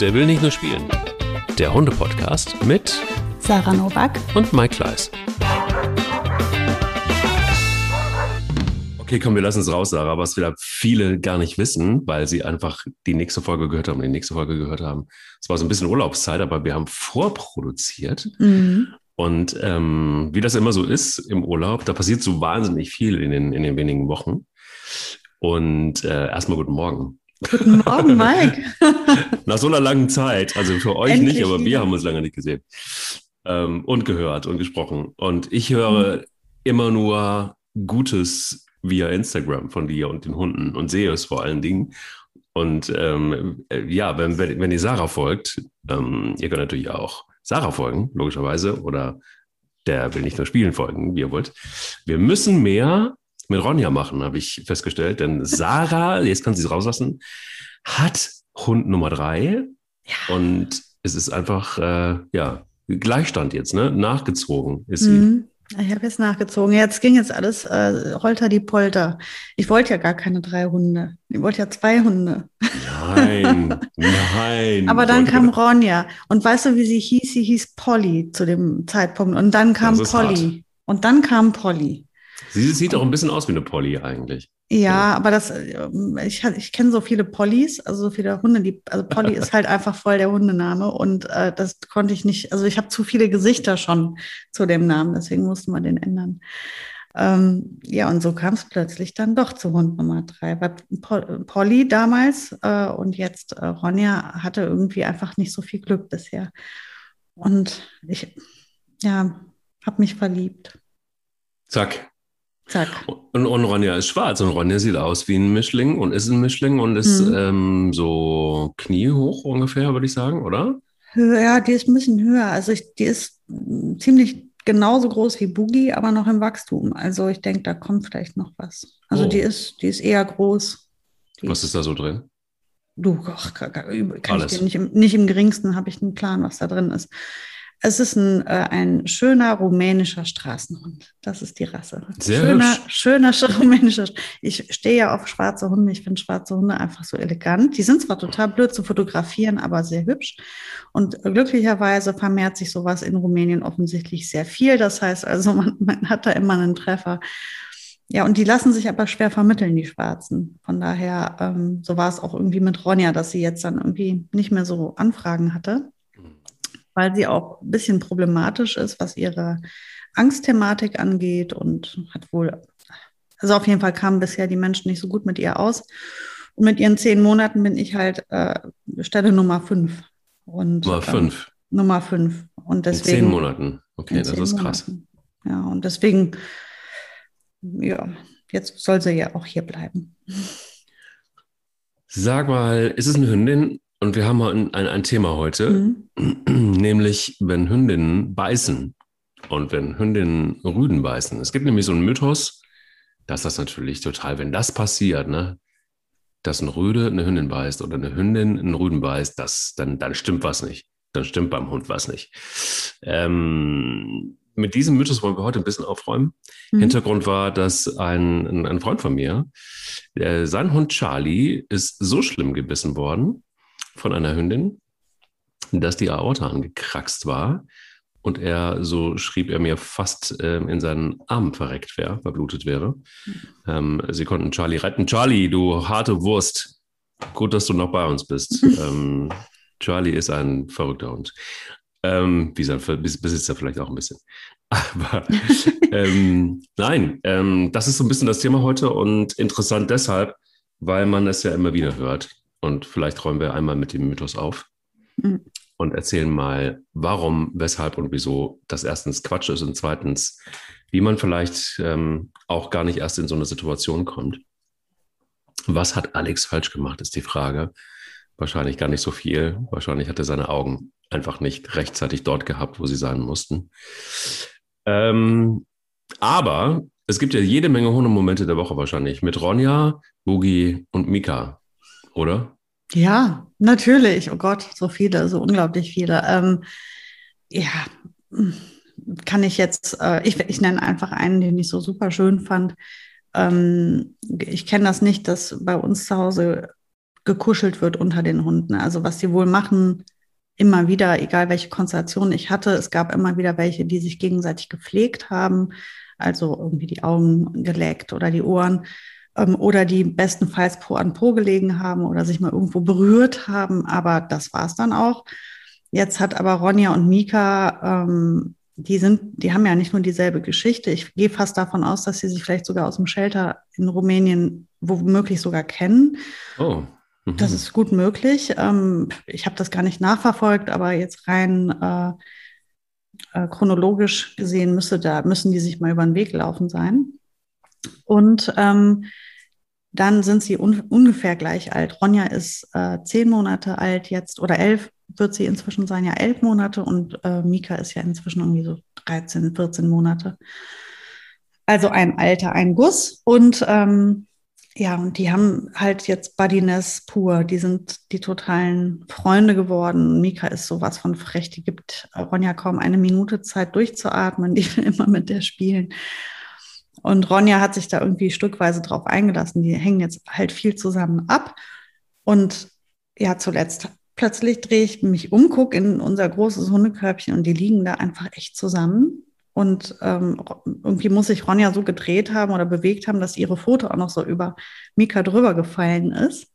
Der will nicht nur spielen. Der Hunde-Podcast mit Sarah Novak und Mike Kleiss. Okay, komm, wir lassen es raus, Sarah, was wieder viele gar nicht wissen, weil sie einfach die nächste Folge gehört haben, die nächste Folge gehört haben. Es war so ein bisschen Urlaubszeit, aber wir haben vorproduziert. Mhm. Und ähm, wie das immer so ist im Urlaub, da passiert so wahnsinnig viel in den, in den wenigen Wochen. Und äh, erstmal guten Morgen. Guten Morgen, Mike. Nach so einer langen Zeit, also für euch Endlich nicht, aber wir wieder. haben uns lange nicht gesehen ähm, und gehört und gesprochen. Und ich höre immer nur Gutes via Instagram von dir und den Hunden und sehe es vor allen Dingen. Und ähm, äh, ja, wenn, wenn, wenn ihr Sarah folgt, ähm, ihr könnt natürlich auch Sarah folgen, logischerweise, oder der will nicht nur spielen folgen, wie ihr wollt. Wir müssen mehr mit Ronja machen, habe ich festgestellt, denn Sarah, jetzt kann sie es rauslassen, hat Hund Nummer drei und es ist einfach, äh, ja, Gleichstand jetzt, ne? Nachgezogen ist sie. Mhm. Ich habe jetzt nachgezogen. Jetzt ging jetzt alles äh, holter die Polter. Ich wollte ja gar keine drei Hunde. Ich wollte ja zwei Hunde. Nein, nein. Aber dann kam Ronja. Und weißt du, wie sie hieß? Sie hieß Polly zu dem Zeitpunkt. Und dann kam Polly. Und dann kam Polly. Sie sieht auch ein bisschen aus wie eine Polly eigentlich. Ja, aber das, ich, ich kenne so viele Pollys, also so viele Hunde, die, also Polly ist halt einfach voll der Hundename und äh, das konnte ich nicht, also ich habe zu viele Gesichter schon zu dem Namen, deswegen mussten wir den ändern. Ähm, ja, und so kam es plötzlich dann doch zu Hund Nummer drei. Weil Po- Polly damals äh, und jetzt äh, Ronja hatte irgendwie einfach nicht so viel Glück bisher. Und ich, ja, habe mich verliebt. Zack. Zack. Und, und Ronja ist schwarz und Ronja sieht aus wie ein Mischling und ist ein Mischling und ist Mhm. ähm, so kniehoch ungefähr, würde ich sagen, oder? Ja, die ist ein bisschen höher. Also ich, die ist mm, ziemlich genauso groß wie Boogie, aber noch im Wachstum. Also ich denke, da kommt vielleicht noch was. Also Oh. die ist, die ist eher groß. Die Was ist da so drin? Du, ach, kann, kann ich dir nicht im, nicht im geringsten habe ich einen Plan, was da drin ist. Es ist ein, äh, ein schöner rumänischer Straßenhund. Das ist die Rasse. Sehr schöner, hübsch. schöner sch- rumänischer. Ich stehe ja auf schwarze Hunde. Ich finde schwarze Hunde einfach so elegant. Die sind zwar total blöd zu fotografieren, aber sehr hübsch. Und glücklicherweise vermehrt sich sowas in Rumänien offensichtlich sehr viel. Das heißt also, man, man hat da immer einen Treffer. Ja, und die lassen sich aber schwer vermitteln, die Schwarzen. Von daher, ähm, so war es auch irgendwie mit Ronja, dass sie jetzt dann irgendwie nicht mehr so Anfragen hatte, weil sie auch ein bisschen problematisch ist, was ihre Angstthematik angeht und hat wohl, also auf jeden Fall kamen bisher die Menschen nicht so gut mit ihr aus. Und mit ihren zehn Monaten bin ich halt äh, Stelle Nummer fünf. Und, Nummer ähm, fünf. Nummer fünf. Und In deswegen. zehn Monaten. Okay, in das ist krass. Monaten. Ja, und deswegen, ja, jetzt soll sie ja auch hier bleiben. Sag mal, ist es eine Hündin? Und wir haben ein, ein, ein Thema heute, Mhm. nämlich wenn Hündinnen beißen und wenn Hündinnen Rüden beißen. Es gibt nämlich so einen Mythos, dass das natürlich total, wenn das passiert, ne, dass ein Rüde eine Hündin beißt oder eine Hündin einen Rüden beißt, das, dann, dann stimmt was nicht. Dann stimmt beim Hund was nicht. Ähm, mit diesem Mythos wollen wir heute ein bisschen aufräumen. Mhm. Hintergrund war, dass ein, ein, ein Freund von mir, äh, sein Hund Charlie ist so schlimm gebissen worden von einer Hündin, dass die Aorta angekraxt war und er, so schrieb er mir, fast ähm, in seinen Arm verreckt wäre, verblutet wäre. Ähm, sie konnten Charlie retten. Charlie, du harte Wurst. Gut, dass du noch bei uns bist. ähm, Charlie ist ein verrückter Hund. Ähm, wie sein Bes- Besitzer vielleicht auch ein bisschen. Aber ähm, nein, ähm, das ist so ein bisschen das Thema heute und interessant deshalb, weil man es ja immer wieder hört. Und vielleicht räumen wir einmal mit dem Mythos auf Mhm. und erzählen mal, warum, weshalb und wieso das erstens Quatsch ist und zweitens, wie man vielleicht ähm, auch gar nicht erst in so eine Situation kommt. Was hat Alex falsch gemacht, ist die Frage. Wahrscheinlich gar nicht so viel. Wahrscheinlich hat er seine Augen einfach nicht rechtzeitig dort gehabt, wo sie sein mussten. Ähm, aber es gibt ja jede Menge Hundemomente der Woche wahrscheinlich mit Ronja, Boogie und Mika, oder? Ja, natürlich. Oh Gott, so viele, so unglaublich viele. Ähm, ja, kann ich jetzt, äh, ich, ich nenne einfach einen, den ich so super schön fand. Ähm, ich kenne das nicht, dass bei uns zu Hause gekuschelt wird unter den Hunden. Also was sie wohl machen, immer wieder, egal welche Konstellation ich hatte, es gab immer wieder welche, die sich gegenseitig gepflegt haben, also irgendwie die Augen geleckt oder die Ohren oder die bestenfalls Po an Po gelegen haben oder sich mal irgendwo berührt haben, aber das war es dann auch. Jetzt hat aber Ronja und Mika, ähm, die sind, die haben ja nicht nur dieselbe Geschichte. Ich gehe fast davon aus, dass sie sich vielleicht sogar aus dem Shelter in Rumänien womöglich sogar kennen. Oh. Mhm. Das ist gut möglich. Ähm, ich habe das gar nicht nachverfolgt, aber jetzt rein äh, äh, chronologisch gesehen müsste da, müssen die sich mal über den Weg laufen sein. Und ähm, dann sind sie un ungefähr gleich alt. Ronja ist äh, zehn Monate alt jetzt oder elf wird sie inzwischen sein, ja elf Monate und äh, Mika ist ja inzwischen irgendwie so 13, 14 Monate. Also ein Alter, ein Guss. Und ähm, ja, und die haben halt jetzt Buddiness pur. Die sind die totalen Freunde geworden. Mika ist sowas von frech. Die gibt Ronja kaum eine Minute Zeit durchzuatmen. Die will immer mit der spielen. Und Ronja hat sich da irgendwie stückweise drauf eingelassen. Die hängen jetzt halt viel zusammen ab. Und ja, zuletzt plötzlich drehe ich mich um, gucke in unser großes Hundekörbchen und die liegen da einfach echt zusammen. Und ähm, irgendwie muss sich Ronja so gedreht haben oder bewegt haben, dass ihre Foto auch noch so über Mika drüber gefallen ist.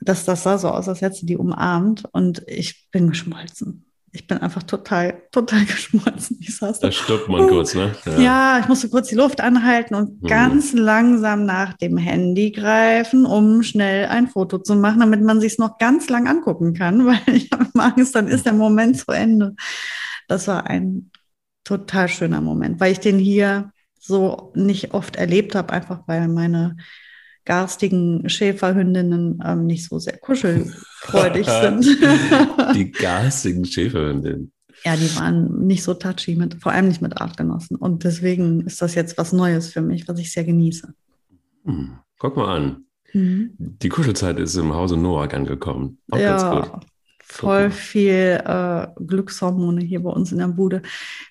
Dass das sah so aus, als hätte sie die umarmt. Und ich bin geschmolzen ich bin einfach total, total geschmolzen. Ich saß da. Da stoppt man uh, kurz, ne? Ja. ja. ich musste kurz die Luft anhalten und hm. ganz langsam nach dem Handy greifen, um schnell ein Foto zu machen, damit man sich es noch ganz lang angucken kann, weil ich habe Angst, dann ist der Moment zu Ende. Das war ein total schöner Moment, weil ich den hier so nicht oft erlebt habe, einfach weil meine garstigen Schäferhündinnen ähm, nicht so sehr kuschelfreudig sind. die garstigen Schäferhündinnen. Ja, die waren nicht so touchy, mit, vor allem nicht mit Artgenossen. Und deswegen ist das jetzt was Neues für mich, was ich sehr genieße. Hm, guck mal an. Mhm. Die Kuschelzeit ist im Hause Noak angekommen. Auch ja, voll viel äh, Glückshormone hier bei uns in der Bude.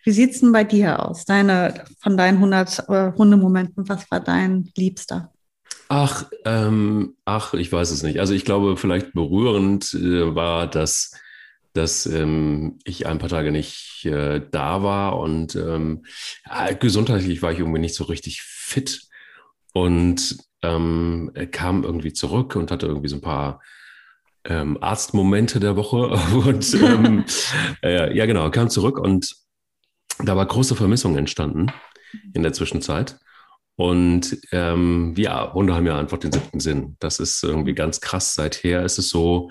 Wie sieht es denn bei dir aus? Deine, von deinen 100 äh, Hundemomenten, was war dein Liebster? Ach, ähm, ach, ich weiß es nicht. Also ich glaube, vielleicht berührend äh, war, dass, dass ähm, ich ein paar Tage nicht äh, da war und ähm, gesundheitlich war ich irgendwie nicht so richtig fit und ähm, kam irgendwie zurück und hatte irgendwie so ein paar ähm, Arztmomente der Woche und ähm, äh, ja genau, kam zurück und da war große Vermissung entstanden in der Zwischenzeit. Und ähm, ja, Hunde haben ja einfach den siebten Sinn. Das ist irgendwie ganz krass. Seither ist es so,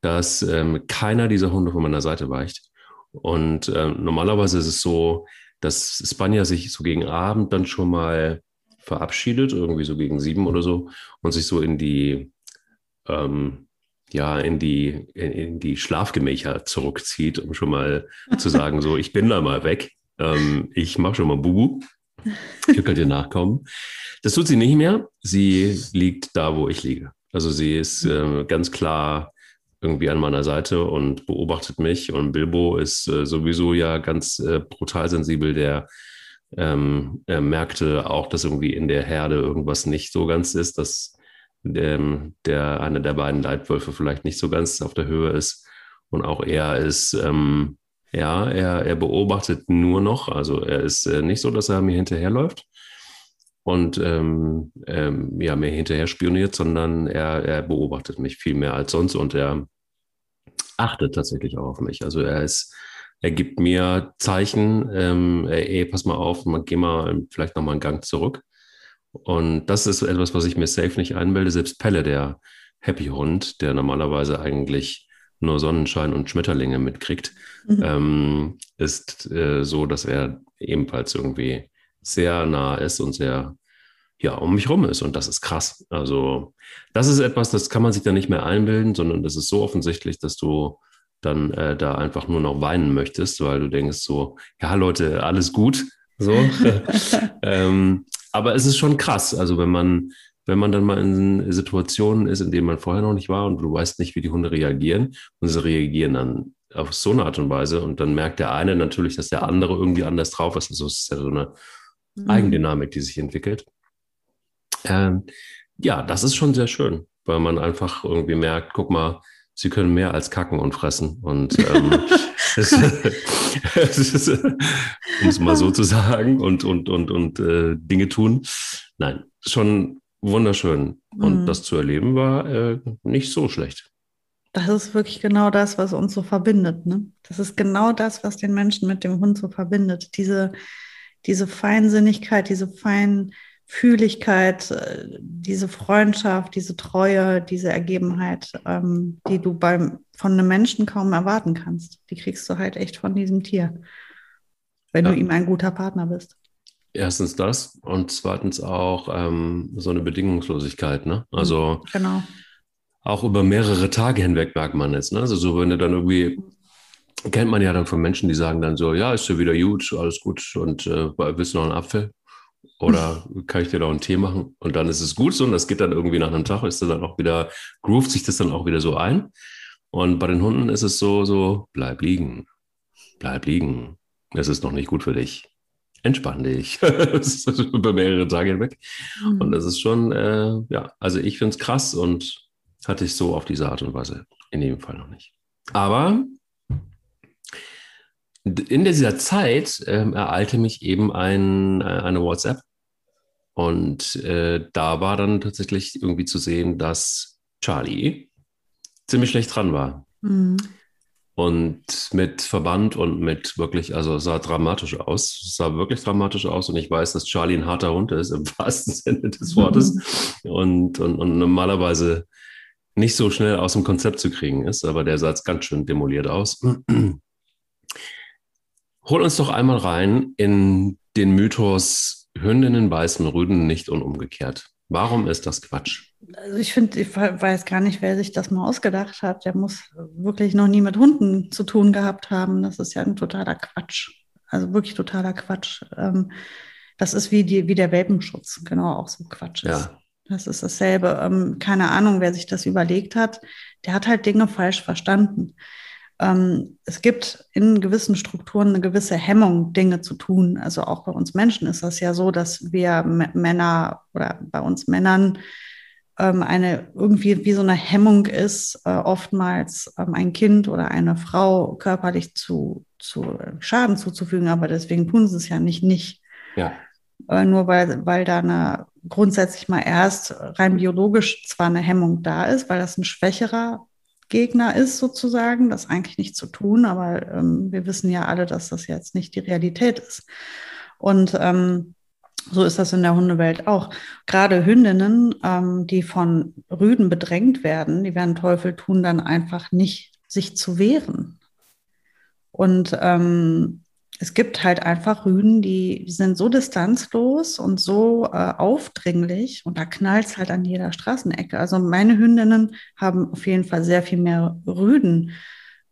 dass ähm, keiner dieser Hunde von meiner Seite weicht. Und ähm, normalerweise ist es so, dass Spanier sich so gegen Abend dann schon mal verabschiedet, irgendwie so gegen sieben oder so, und sich so in die, ähm, ja, in die, in, in, die Schlafgemächer zurückzieht, um schon mal zu sagen, so, ich bin da mal weg. Ähm, ich mache schon mal Bubu. Ich könnt ihr nachkommen. Das tut sie nicht mehr. Sie liegt da, wo ich liege. Also sie ist äh, ganz klar irgendwie an meiner Seite und beobachtet mich. Und Bilbo ist äh, sowieso ja ganz äh, brutal sensibel. Der ähm, merkte auch, dass irgendwie in der Herde irgendwas nicht so ganz ist, dass der, der einer der beiden Leitwölfe vielleicht nicht so ganz auf der Höhe ist. Und auch er ist ähm, ja, er, er beobachtet nur noch. Also er ist äh, nicht so, dass er mir hinterherläuft und ähm, ähm, ja, mir hinterher spioniert, sondern er, er beobachtet mich viel mehr als sonst und er achtet tatsächlich auch auf mich. Also er ist, er gibt mir Zeichen, ähm, ey, pass mal auf, man geh mal vielleicht nochmal einen Gang zurück. Und das ist etwas, was ich mir safe nicht einbilde. Selbst Pelle, der Happy Hund, der normalerweise eigentlich nur Sonnenschein und Schmetterlinge mitkriegt, mhm. ähm, ist äh, so, dass er ebenfalls irgendwie sehr nah ist und sehr ja, um mich rum ist. Und das ist krass. Also, das ist etwas, das kann man sich da nicht mehr einbilden, sondern das ist so offensichtlich, dass du dann äh, da einfach nur noch weinen möchtest, weil du denkst so, ja, Leute, alles gut. So. ähm, aber es ist schon krass. Also, wenn man wenn man dann mal in Situationen ist, in denen man vorher noch nicht war und du weißt nicht, wie die Hunde reagieren und sie reagieren dann auf so eine Art und Weise und dann merkt der eine natürlich, dass der andere irgendwie anders drauf ist. Also es ist ja so eine mhm. Eigendynamik, die sich entwickelt. Ähm, ja, das ist schon sehr schön. weil man einfach irgendwie merkt, guck mal, sie können mehr als kacken und fressen. Und ähm, es, es um es mal so zu sagen, und, und, und, und äh, Dinge tun. Nein, schon wunderschön. Und mhm. das zu erleben war äh, nicht so schlecht. Das ist wirklich genau das, was uns so verbindet. Ne? Das ist genau das, was den Menschen mit dem Hund so verbindet. Diese, diese Feinsinnigkeit, diese Feinfühligkeit, äh, diese Freundschaft, diese Treue, diese Ergebenheit, ähm, die du beim, von einem Menschen kaum erwarten kannst. Die kriegst du halt echt von diesem Tier, wenn ja. du ihm ein guter Partner bist. Erstens das und zweitens auch ähm, so eine Bedingungslosigkeit. Ne? Also genau auch über mehrere Tage hinweg merkt man es. Ne? Also so, wenn du dann irgendwie, kennt man ja dann von Menschen, die sagen dann so, ja, ist ja wieder gut, alles gut und äh, willst du noch einen Apfel? Oder kann ich dir noch einen Tee machen? Und dann ist es gut so und das geht dann irgendwie nach einem Tag, ist dann auch wieder, groovt sich das dann auch wieder so ein. Und bei den Hunden ist es so, so, bleib liegen, bleib liegen. Es ist noch nicht gut für dich. Entspann dich. über mehrere Tage hinweg. Mhm. Und das ist schon, äh, ja, also ich finde es krass und hatte ich so auf diese Art und Weise in dem Fall noch nicht. Aber in dieser Zeit ähm, ereilte mich eben ein, äh, eine WhatsApp. Und äh, da war dann tatsächlich irgendwie zu sehen, dass Charlie ziemlich schlecht dran war. Mhm. Und mit Verband und mit wirklich, also sah dramatisch aus. Es sah wirklich dramatisch aus. Und ich weiß, dass Charlie ein harter Hund ist, im wahrsten Sinne des Wortes. Mhm. Und, und, und normalerweise nicht so schnell aus dem Konzept zu kriegen ist, aber der sah jetzt ganz schön demoliert aus. Hol uns doch einmal rein in den Mythos Hündinnen beißen Rüden nicht und umgekehrt. Warum ist das Quatsch? Also ich finde, ich weiß gar nicht, wer sich das mal ausgedacht hat. Der muss wirklich noch nie mit Hunden zu tun gehabt haben. Das ist ja ein totaler Quatsch. Also wirklich totaler Quatsch. Ähm, das ist wie, die, wie der Welpenschutz, genau auch so Quatsch ist. Ja. Das ist dasselbe. Ähm, keine Ahnung, wer sich das überlegt hat. Der hat halt Dinge falsch verstanden. Ähm, es gibt in gewissen Strukturen eine gewisse Hemmung, Dinge zu tun. Also auch bei uns Menschen ist das ja so, dass wir Männer oder bei uns Männern ähm, eine irgendwie wie so eine Hemmung ist, äh, oftmals ähm, ein Kind oder eine Frau körperlich zu, zu Schaden zuzufügen, aber deswegen tun sie es ja nicht nicht. Ja. Äh, nur weil, weil da eine grundsätzlich mal erst rein biologisch zwar eine Hemmung da ist, weil das ein schwächerer Gegner ist sozusagen, das eigentlich nicht zu tun, aber ähm, wir wissen ja alle, dass das jetzt nicht die Realität ist. Und ähm, so ist das in der Hundewelt auch. Gerade Hündinnen, ähm, die von Rüden bedrängt werden, die werden Teufel tun, dann einfach nicht sich zu wehren. Und ähm, es gibt halt einfach Rüden, die sind so distanzlos und so äh, aufdringlich und da knallt es halt an jeder Straßenecke. Also meine Hündinnen haben auf jeden Fall sehr viel mehr Rüden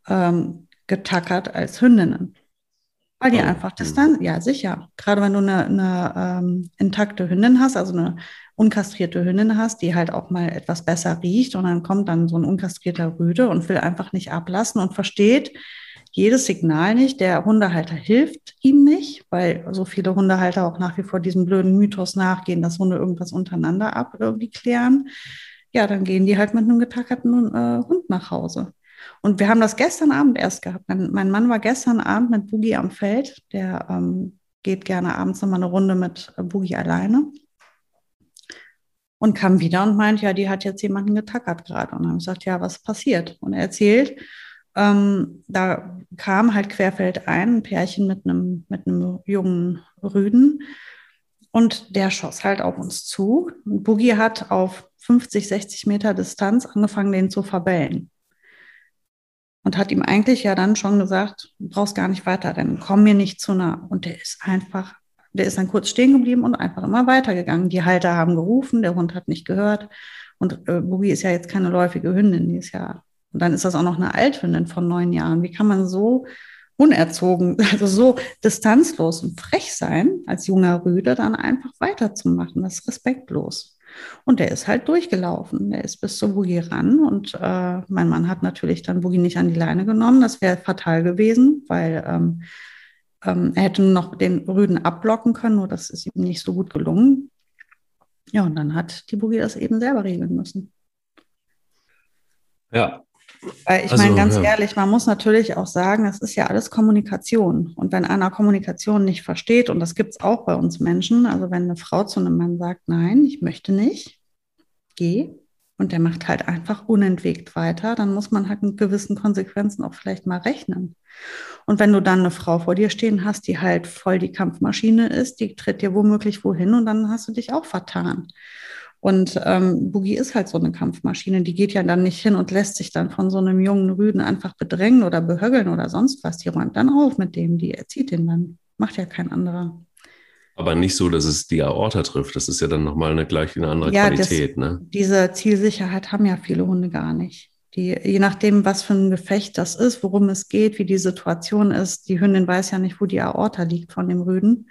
ähm, getackert als Hündinnen. Weil die einfach Distanz, ja sicher. Gerade wenn du eine, eine ähm, intakte Hündin hast, also eine unkastrierte Hündin hast, die halt auch mal etwas besser riecht und dann kommt dann so ein unkastrierter Rüde und will einfach nicht ablassen und versteht, jedes Signal nicht. Der Hundehalter hilft ihm nicht, weil so viele Hundehalter auch nach wie vor diesem blöden Mythos nachgehen, dass Hunde irgendwas untereinander ab irgendwie klären. Ja, dann gehen die halt mit einem getackerten äh, Hund nach Hause. Und wir haben das gestern Abend erst gehabt. Mein, mein Mann war gestern Abend mit Boogie am Feld. Der ähm, geht gerne abends nochmal eine Runde mit äh, Boogie alleine. Und kam wieder und meint, ja, die hat jetzt jemanden getackert gerade. Und dann habe ich gesagt, ja, was passiert? Und er erzählt, ähm, da kam halt querfeld ein, ein Pärchen mit einem, mit einem jungen Rüden. Und der schoss halt auf uns zu. Und Boogie hat auf 50, 60 Meter Distanz angefangen, den zu verbellen. Und hat ihm eigentlich ja dann schon gesagt, du brauchst gar nicht weiter, denn komm mir nicht zu nah. Und der ist einfach, der ist dann kurz stehen geblieben und einfach immer weitergegangen. Die Halter haben gerufen, der Hund hat nicht gehört. Und äh, Boogie ist ja jetzt keine läufige Hündin, die ist ja und dann ist das auch noch eine Althündin von neun Jahren. Wie kann man so unerzogen, also so distanzlos und frech sein, als junger Rüde dann einfach weiterzumachen? Das ist respektlos. Und der ist halt durchgelaufen. Der ist bis zur Boogie ran und äh, mein Mann hat natürlich dann Boogie nicht an die Leine genommen. Das wäre fatal gewesen, weil ähm, ähm, er hätte noch den Rüden abblocken können, nur das ist ihm nicht so gut gelungen. Ja, und dann hat die Boogie das eben selber regeln müssen. Ja. Weil ich Also, meine, ganz ja. ehrlich, man muss natürlich auch sagen, es ist ja alles Kommunikation. Und wenn einer Kommunikation nicht versteht, und das gibt es auch bei uns Menschen, also wenn eine Frau zu einem Mann sagt, nein, ich möchte nicht, geh, und der macht halt einfach unentwegt weiter, dann muss man halt mit gewissen Konsequenzen auch vielleicht mal rechnen. Und wenn du dann eine Frau vor dir stehen hast, die halt voll die Kampfmaschine ist, die tritt dir womöglich wohin und dann hast du dich auch vertan. Und ähm, Boogie ist halt so eine Kampfmaschine, die geht ja dann nicht hin und lässt sich dann von so einem jungen Rüden einfach bedrängen oder behögeln oder sonst was. Die räumt dann auf mit dem, die erzieht den dann. Macht ja kein anderer. Aber nicht so, dass es die Aorta trifft. Das ist ja dann nochmal eine gleich eine andere Ja, das- Qualität, ne? Diese Zielsicherheit haben ja viele Hunde gar nicht. Die, je nachdem, was für ein Gefecht das ist, worum es geht, wie die Situation ist, die Hündin weiß ja nicht, wo die Aorta liegt von dem Rüden.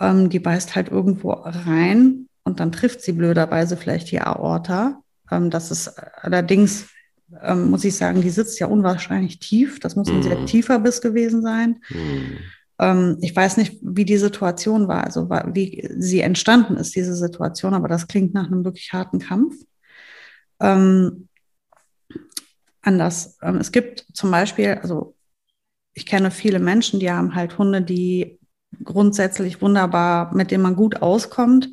Ähm, die beißt halt irgendwo rein und dann trifft sie blöderweise vielleicht die Aorta. Ähm, das ist allerdings, ähm, muss ich sagen, die sitzt ja unwahrscheinlich tief. Das muss ein Mhm. sehr tiefer Biss gewesen sein. Hm. Ähm, ich weiß nicht, wie die Situation war, also wie sie entstanden ist, diese Situation, aber das klingt nach einem wirklich harten Kampf. Ähm, anders. Ähm, es gibt zum Beispiel, also ich kenne viele Menschen, die haben halt Hunde, die grundsätzlich wunderbar, mit denen man gut auskommt,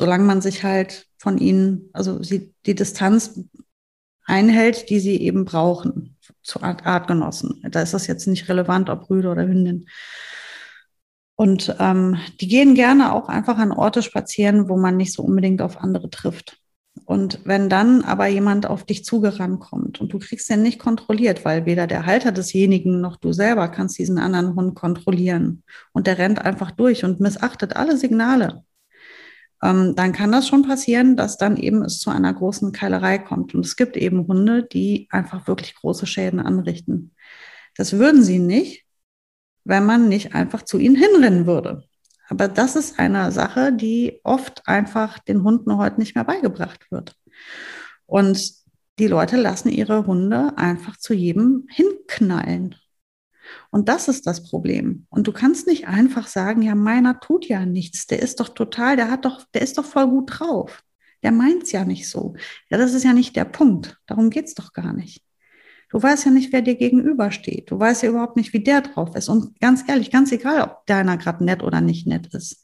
solange man sich halt von ihnen, also sie, die Distanz einhält, die sie eben brauchen zu Art, Artgenossen. Da ist das jetzt nicht relevant, ob Rüde oder Hündin. Und ähm, die gehen gerne auch einfach an Orte spazieren, wo man nicht so unbedingt auf andere trifft. Und wenn dann aber jemand auf dich zugerannt kommt und du kriegst den nicht kontrolliert, weil weder der Halter desjenigen noch du selber kannst diesen anderen Hund kontrollieren und der rennt einfach durch und missachtet alle Signale, ähm, dann kann das schon passieren, dass dann eben es zu einer großen Keilerei kommt. Und es gibt eben Hunde, die einfach wirklich große Schäden anrichten. Das würden sie nicht, wenn man nicht einfach zu ihnen hinrennen würde. Aber das ist eine Sache, die oft einfach den Hunden heute nicht mehr beigebracht wird. Und die Leute lassen ihre Hunde einfach zu jedem hinknallen. Und das ist das Problem. Und du kannst nicht einfach sagen, ja, meiner tut ja nichts. Der ist doch total, der hat doch, der ist doch voll gut drauf. Der meint's ja nicht so. Ja, das ist ja nicht der Punkt. Darum geht's doch gar nicht. Du weißt ja nicht, wer dir gegenübersteht. Du weißt ja überhaupt nicht, wie der drauf ist. Und ganz ehrlich, ganz egal, ob deiner gerade nett oder nicht nett ist.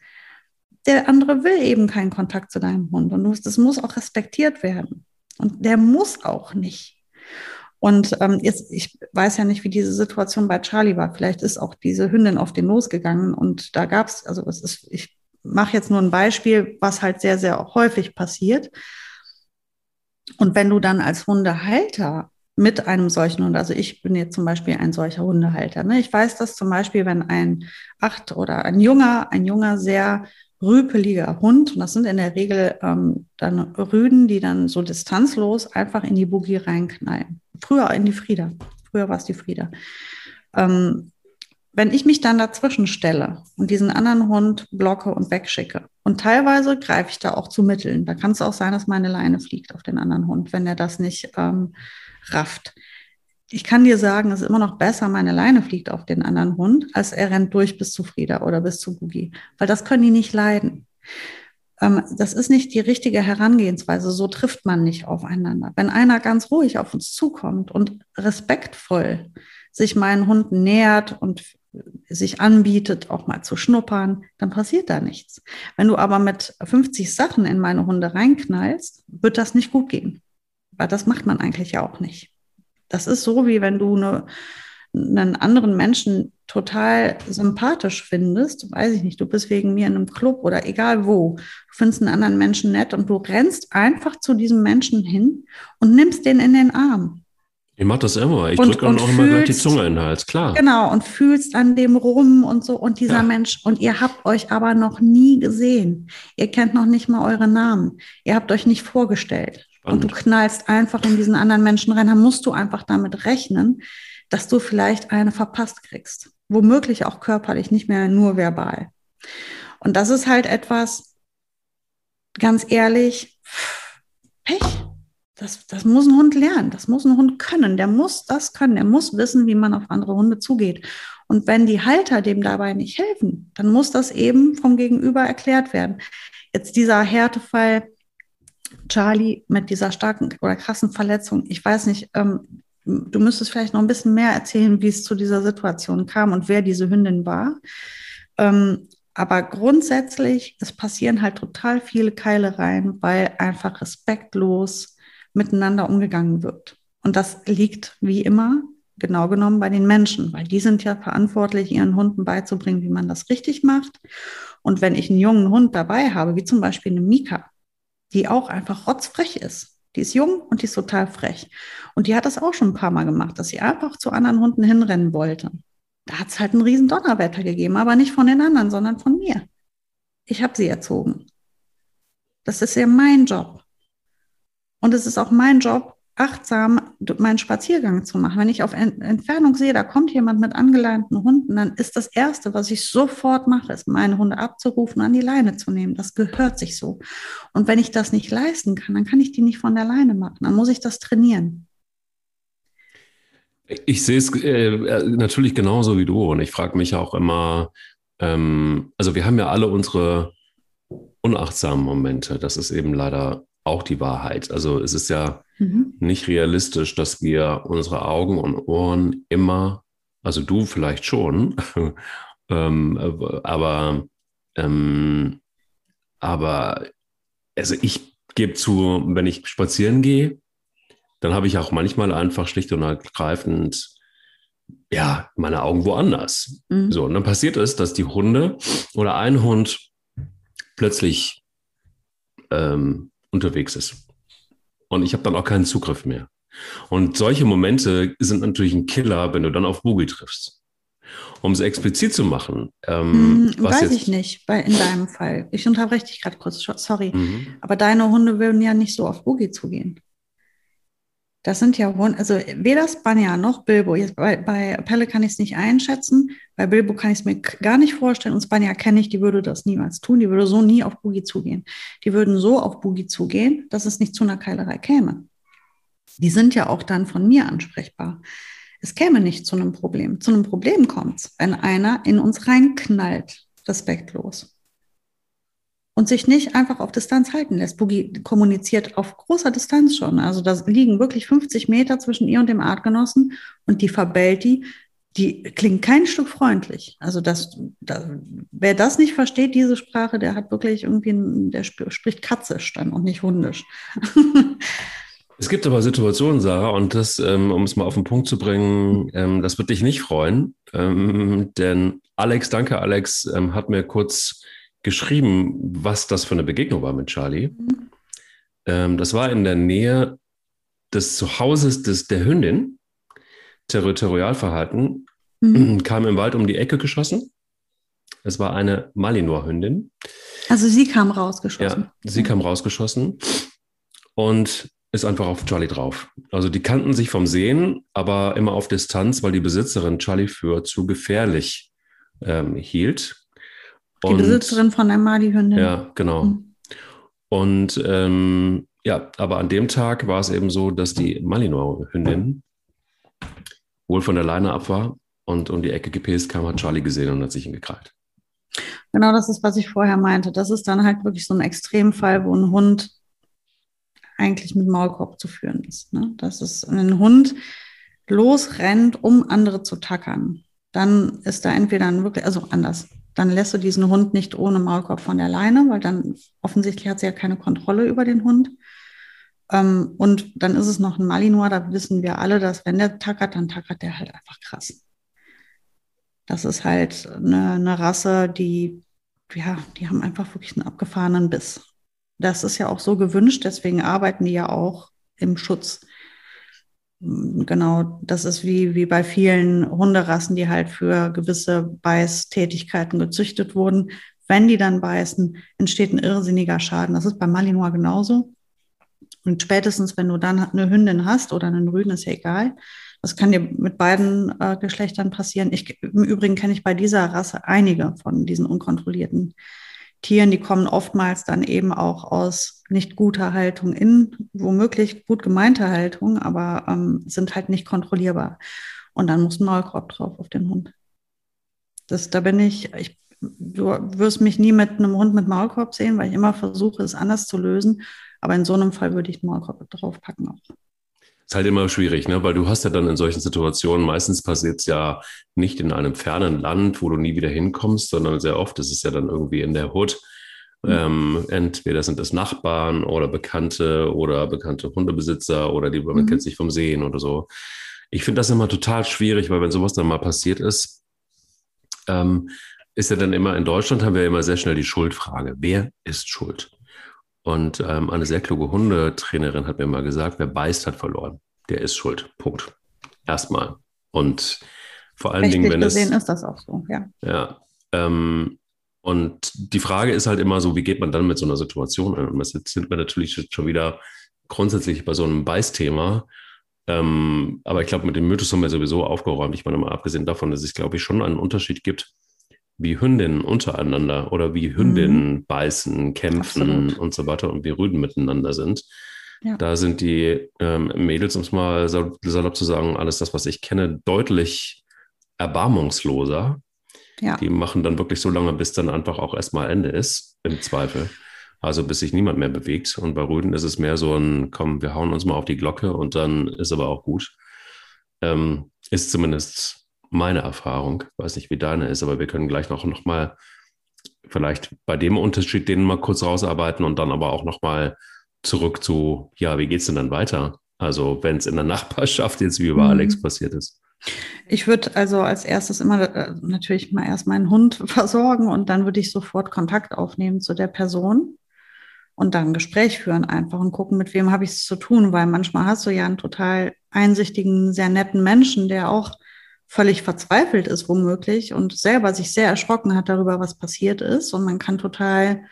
Der andere will eben keinen Kontakt zu deinem Hund. Und das muss auch respektiert werden. Und der muss auch nicht. Und ähm, jetzt, ich weiß ja nicht, wie diese Situation bei Charlie war. Vielleicht ist auch diese Hündin auf den losgegangen und da gab es, also es ist, ich mache jetzt nur ein Beispiel, was halt sehr, sehr häufig passiert. Und wenn du dann als Hundehalter mit einem solchen Hund, also ich bin jetzt zum Beispiel ein solcher Hundehalter, ne? ich weiß, dass zum Beispiel, wenn ein acht oder ein junger, ein junger, sehr rüpeliger Hund, und das sind in der Regel ähm, dann Rüden, die dann so distanzlos einfach in die Boogie reinknallen. Früher in die Frieda. Früher war es die Frieda. Ähm, wenn ich mich dann dazwischen stelle und diesen anderen Hund blocke und wegschicke, und teilweise greife ich da auch zu Mitteln, da kann es auch sein, dass meine Leine fliegt auf den anderen Hund, wenn er das nicht ähm, rafft. Ich kann dir sagen, es ist immer noch besser, meine Leine fliegt auf den anderen Hund, als er rennt durch bis zu Frieda oder bis zu Boogie, weil das können die nicht leiden. Ähm, das ist nicht die richtige Herangehensweise. So trifft man nicht aufeinander. Wenn einer ganz ruhig auf uns zukommt und respektvoll sich meinen Hunden nähert und sich anbietet, auch mal zu schnuppern, dann passiert da nichts. Wenn du aber mit 50 Sachen in meine Hunde reinknallst, wird das nicht gut gehen. Weil das macht man eigentlich ja auch nicht. Das ist so, wie wenn du eine, einen anderen Menschen total sympathisch findest, weiß ich nicht, du bist wegen mir in einem Club oder egal wo, du findest einen anderen Menschen nett und du rennst einfach zu diesem Menschen hin und nimmst den in den Arm. Ich mache das immer. Ich drücke auch immer gleich die Zunge in den Hals, klar. Genau, und fühlst an dem rum und so. Und dieser Ja. Mensch, und ihr habt euch aber noch nie gesehen. Ihr kennt noch nicht mal eure Namen. Ihr habt euch nicht vorgestellt. Und du Spannend. knallst einfach in diesen anderen Menschen rein. Dann musst du einfach damit rechnen, dass du vielleicht eine verpasst kriegst. Womöglich auch körperlich, nicht mehr nur verbal. Und das ist halt etwas, ganz ehrlich, Pech. Das, das muss ein Hund lernen, das muss ein Hund können, der muss das können, der muss wissen, wie man auf andere Hunde zugeht. Und wenn die Halter dem dabei nicht helfen, dann muss das eben vom Gegenüber erklärt werden. Jetzt dieser Härtefall, Charlie mit dieser starken oder krassen Verletzung, ich weiß nicht, ähm, du müsstest vielleicht noch ein bisschen mehr erzählen, wie es zu dieser Situation kam und wer diese Hündin war. Ähm, aber grundsätzlich, es passieren halt total viele Keilereien, weil einfach respektlos miteinander umgegangen wird. Und das liegt wie immer genau genommen bei den Menschen, weil die sind ja verantwortlich, ihren Hunden beizubringen, wie man das richtig macht. Und wenn ich einen jungen Hund dabei habe, wie zum Beispiel eine Mika, die auch einfach rotzfrech ist, die ist jung und die ist total frech. Und die hat das auch schon ein paar Mal gemacht, dass sie einfach zu anderen Hunden hinrennen wollte. Da hat es halt einen riesen Donnerwetter gegeben, aber nicht von den anderen, sondern von mir. Ich habe sie erzogen. Das ist ja mein Job. Und es ist auch mein Job, achtsam meinen Spaziergang zu machen. Wenn ich auf Entfernung sehe, da kommt jemand mit angeleinten Hunden, dann ist das Erste, was ich sofort mache, ist, meine Hunde abzurufen, an die Leine zu nehmen. Das gehört sich so. Und wenn ich das nicht leisten kann, dann kann ich die nicht von der Leine machen. Dann muss ich das trainieren. Ich sehe es äh, natürlich genauso wie du und ich frage mich auch immer, ähm, also wir haben ja alle unsere unachtsamen Momente. Das ist eben leider auch die Wahrheit. Also es ist ja mhm. nicht realistisch, dass wir unsere Augen und Ohren immer, also du vielleicht schon, ähm, aber, ähm, aber also ich gebe zu, wenn ich spazieren gehe, dann habe ich auch manchmal einfach schlicht und ergreifend ja, meine Augen woanders. Mhm. So, und dann passiert es, dass die Hunde oder ein Hund plötzlich ähm, unterwegs ist. Und ich habe dann auch keinen Zugriff mehr. Und solche Momente sind natürlich ein Killer, wenn du dann auf Boogie triffst. Um es explizit zu machen. Ähm, hm, weiß ich nicht, bei, in deinem Fall. Ich unterbreche dich gerade kurz, sorry. Mhm. Aber deine Hunde würden ja nicht so auf Boogie zugehen. Das sind ja, also weder Spanja noch Bilbo. Jetzt bei, bei Pelle kann ich es nicht einschätzen. Bei Bilbo kann ich es mir gar nicht vorstellen. Und Spanja kenne ich, die würde das niemals tun. Die würde so nie auf Boogie zugehen. Die würden so auf Boogie zugehen, dass es nicht zu einer Keilerei käme. Die sind ja auch dann von mir ansprechbar. Es käme nicht zu einem Problem. Zu einem Problem kommt es, wenn einer in uns reinknallt, respektlos und sich nicht einfach auf Distanz halten lässt. Boogie kommuniziert auf großer Distanz schon. Also da liegen wirklich 50 Meter zwischen ihr und dem Artgenossen und die verbellt die. Die klingt kein Stück freundlich. Also das, das, wer das nicht versteht, diese Sprache, der hat wirklich irgendwie, der spricht katzisch dann und nicht hundisch. Es gibt aber Situationen, Sarah, und das, ähm, um es mal auf den Punkt zu bringen, ähm, das wird dich nicht freuen, ähm, denn Alex, danke Alex, ähm, hat mir kurz geschrieben, was das für eine Begegnung war mit Charlie. Mhm. Ähm, das war in der Nähe des Zuhauses des, der Hündin. Territorialverhalten mhm. kam im Wald um die Ecke geschossen. Es war eine Malinois-Hündin. Also sie kam rausgeschossen. Ja, sie kam rausgeschossen und ist einfach auf Charlie drauf. Also die kannten sich vom Sehen, aber immer auf Distanz, weil die Besitzerin Charlie für zu gefährlich ähm, hielt. Die und, Besitzerin von der Mali-Hündin. Ja, genau. Mhm. Und ähm, ja, aber an dem Tag war es eben so, dass die Malinois-Hündin wohl von der Leine ab war und um die Ecke gepäst kam, hat Charlie gesehen und hat sich ihn gekrallt. Genau das ist, was ich vorher meinte. Das ist dann halt wirklich so ein Extremfall, wo ein Hund eigentlich mit Maulkorb zu führen ist. Ne? Das ist ein Hund losrennt, um andere zu tackern. Dann ist da entweder ein wirklich, also anders dann lässt du diesen Hund nicht ohne Maulkorb von der Leine, weil dann offensichtlich hat sie ja keine Kontrolle über den Hund. Ähm, und dann ist es noch ein Malinois, da wissen wir alle, dass wenn der tackert, dann tackert der halt einfach krass. Das ist halt eine, eine Rasse, die, ja, die haben einfach wirklich einen abgefahrenen Biss. Das ist ja auch so gewünscht, deswegen arbeiten die ja auch im Schutz genau, das ist wie, wie bei vielen Hunderassen, die halt für gewisse Beißtätigkeiten gezüchtet wurden. Wenn die dann beißen, entsteht ein irrsinniger Schaden. Das ist bei Malinois genauso. Und spätestens, wenn du dann eine Hündin hast oder einen Rüden, ist ja egal. Das kann dir mit beiden äh, Geschlechtern passieren. Ich, Im Übrigen kenne ich bei dieser Rasse einige von diesen unkontrollierten Tieren, die kommen oftmals dann eben auch aus nicht guter Haltung in, womöglich gut gemeinte Haltung, aber ähm, sind halt nicht kontrollierbar. Und dann muss ein Maulkorb drauf auf den Hund. Das, da bin ich, ich, du wirst mich nie mit einem Hund mit Maulkorb sehen, weil ich immer versuche, es anders zu lösen. Aber in so einem Fall würde ich einen Maulkorb draufpacken auch. Ist halt immer schwierig, ne? weil du hast ja dann in solchen Situationen, meistens passiert es ja nicht in einem fernen Land, wo du nie wieder hinkommst, sondern sehr oft ist es ja dann irgendwie in der Hut. Mhm. Ähm, entweder sind es Nachbarn oder Bekannte oder bekannte Hundebesitzer oder die man mhm. kennt sich vom Sehen oder so. Ich finde das immer total schwierig, weil wenn sowas dann mal passiert ist, ähm, ist ja dann immer in Deutschland haben wir immer sehr schnell die Schuldfrage. Wer ist schuld? Und ähm, eine sehr kluge Hundetrainerin hat mir mal gesagt, wer beißt, hat verloren. Der ist schuld. Punkt. Erstmal. Und vor allen Rechtlich Dingen, wenn gesehen es. ist das auch so, ja. Ja. Ähm, und die Frage ist halt immer so, wie geht man dann mit so einer Situation an? Und jetzt sind wir natürlich schon wieder grundsätzlich bei so einem Beißthema. Ähm, aber ich glaube, mit dem Mythos haben wir sowieso aufgeräumt. Ich meine mal abgesehen davon, dass es, glaube ich, schon einen Unterschied gibt wie Hündinnen untereinander oder wie Hündinnen mhm. beißen, kämpfen Absolut. und so weiter und wie Rüden miteinander sind. Ja. Da sind die ähm, Mädels, um es mal salopp zu sagen, alles das, was ich kenne, deutlich erbarmungsloser. Ja. Die machen dann wirklich so lange, bis dann einfach auch erstmal Ende ist, im Zweifel. Also bis sich niemand mehr bewegt. Und bei Rüden ist es mehr so ein, komm, wir hauen uns mal auf die Glocke und dann ist aber auch gut. Ähm, ist zumindest meine Erfahrung. Ich weiß nicht, wie deine ist, aber wir können gleich noch, noch mal vielleicht bei dem Unterschied den mal kurz rausarbeiten und dann aber auch noch mal zurück zu, ja, wie geht es denn dann weiter? Also wenn es in der Nachbarschaft jetzt wie über mhm. Alex passiert ist. Ich würde also als erstes immer äh, natürlich mal erst meinen Hund versorgen und dann würde ich sofort Kontakt aufnehmen zu der Person und dann ein Gespräch führen einfach und gucken, mit wem habe ich es zu tun, weil manchmal hast du ja einen total einsichtigen, sehr netten Menschen, der auch völlig verzweifelt ist womöglich und selber sich sehr erschrocken hat darüber, was passiert ist. Und man kann total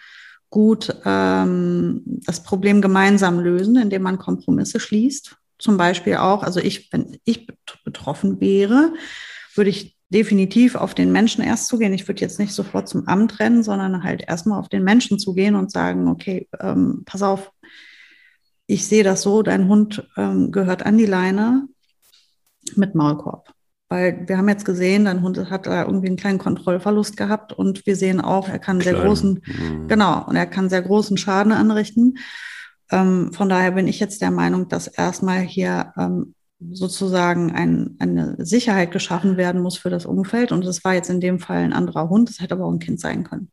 gut ähm, das Problem gemeinsam lösen, indem man Kompromisse schließt. Zum Beispiel auch, also ich, wenn ich betroffen wäre, würde ich definitiv auf den Menschen erst zugehen. Ich würde jetzt nicht sofort zum Amt rennen, sondern halt erstmal auf den Menschen zugehen und sagen, okay, ähm, pass auf, ich sehe das so, dein Hund ähm, gehört an die Leine mit Maulkorb. Weil wir haben jetzt gesehen, dein Hund hat da irgendwie einen kleinen Kontrollverlust gehabt und wir sehen auch, er kann Klein. sehr großen, mhm. genau, und er kann sehr großen Schaden anrichten. Ähm, von daher bin ich jetzt der Meinung, dass erstmal hier ähm, sozusagen ein, eine Sicherheit geschaffen werden muss für das Umfeld. Und das war jetzt in dem Fall ein anderer Hund, das hätte aber auch ein Kind sein können.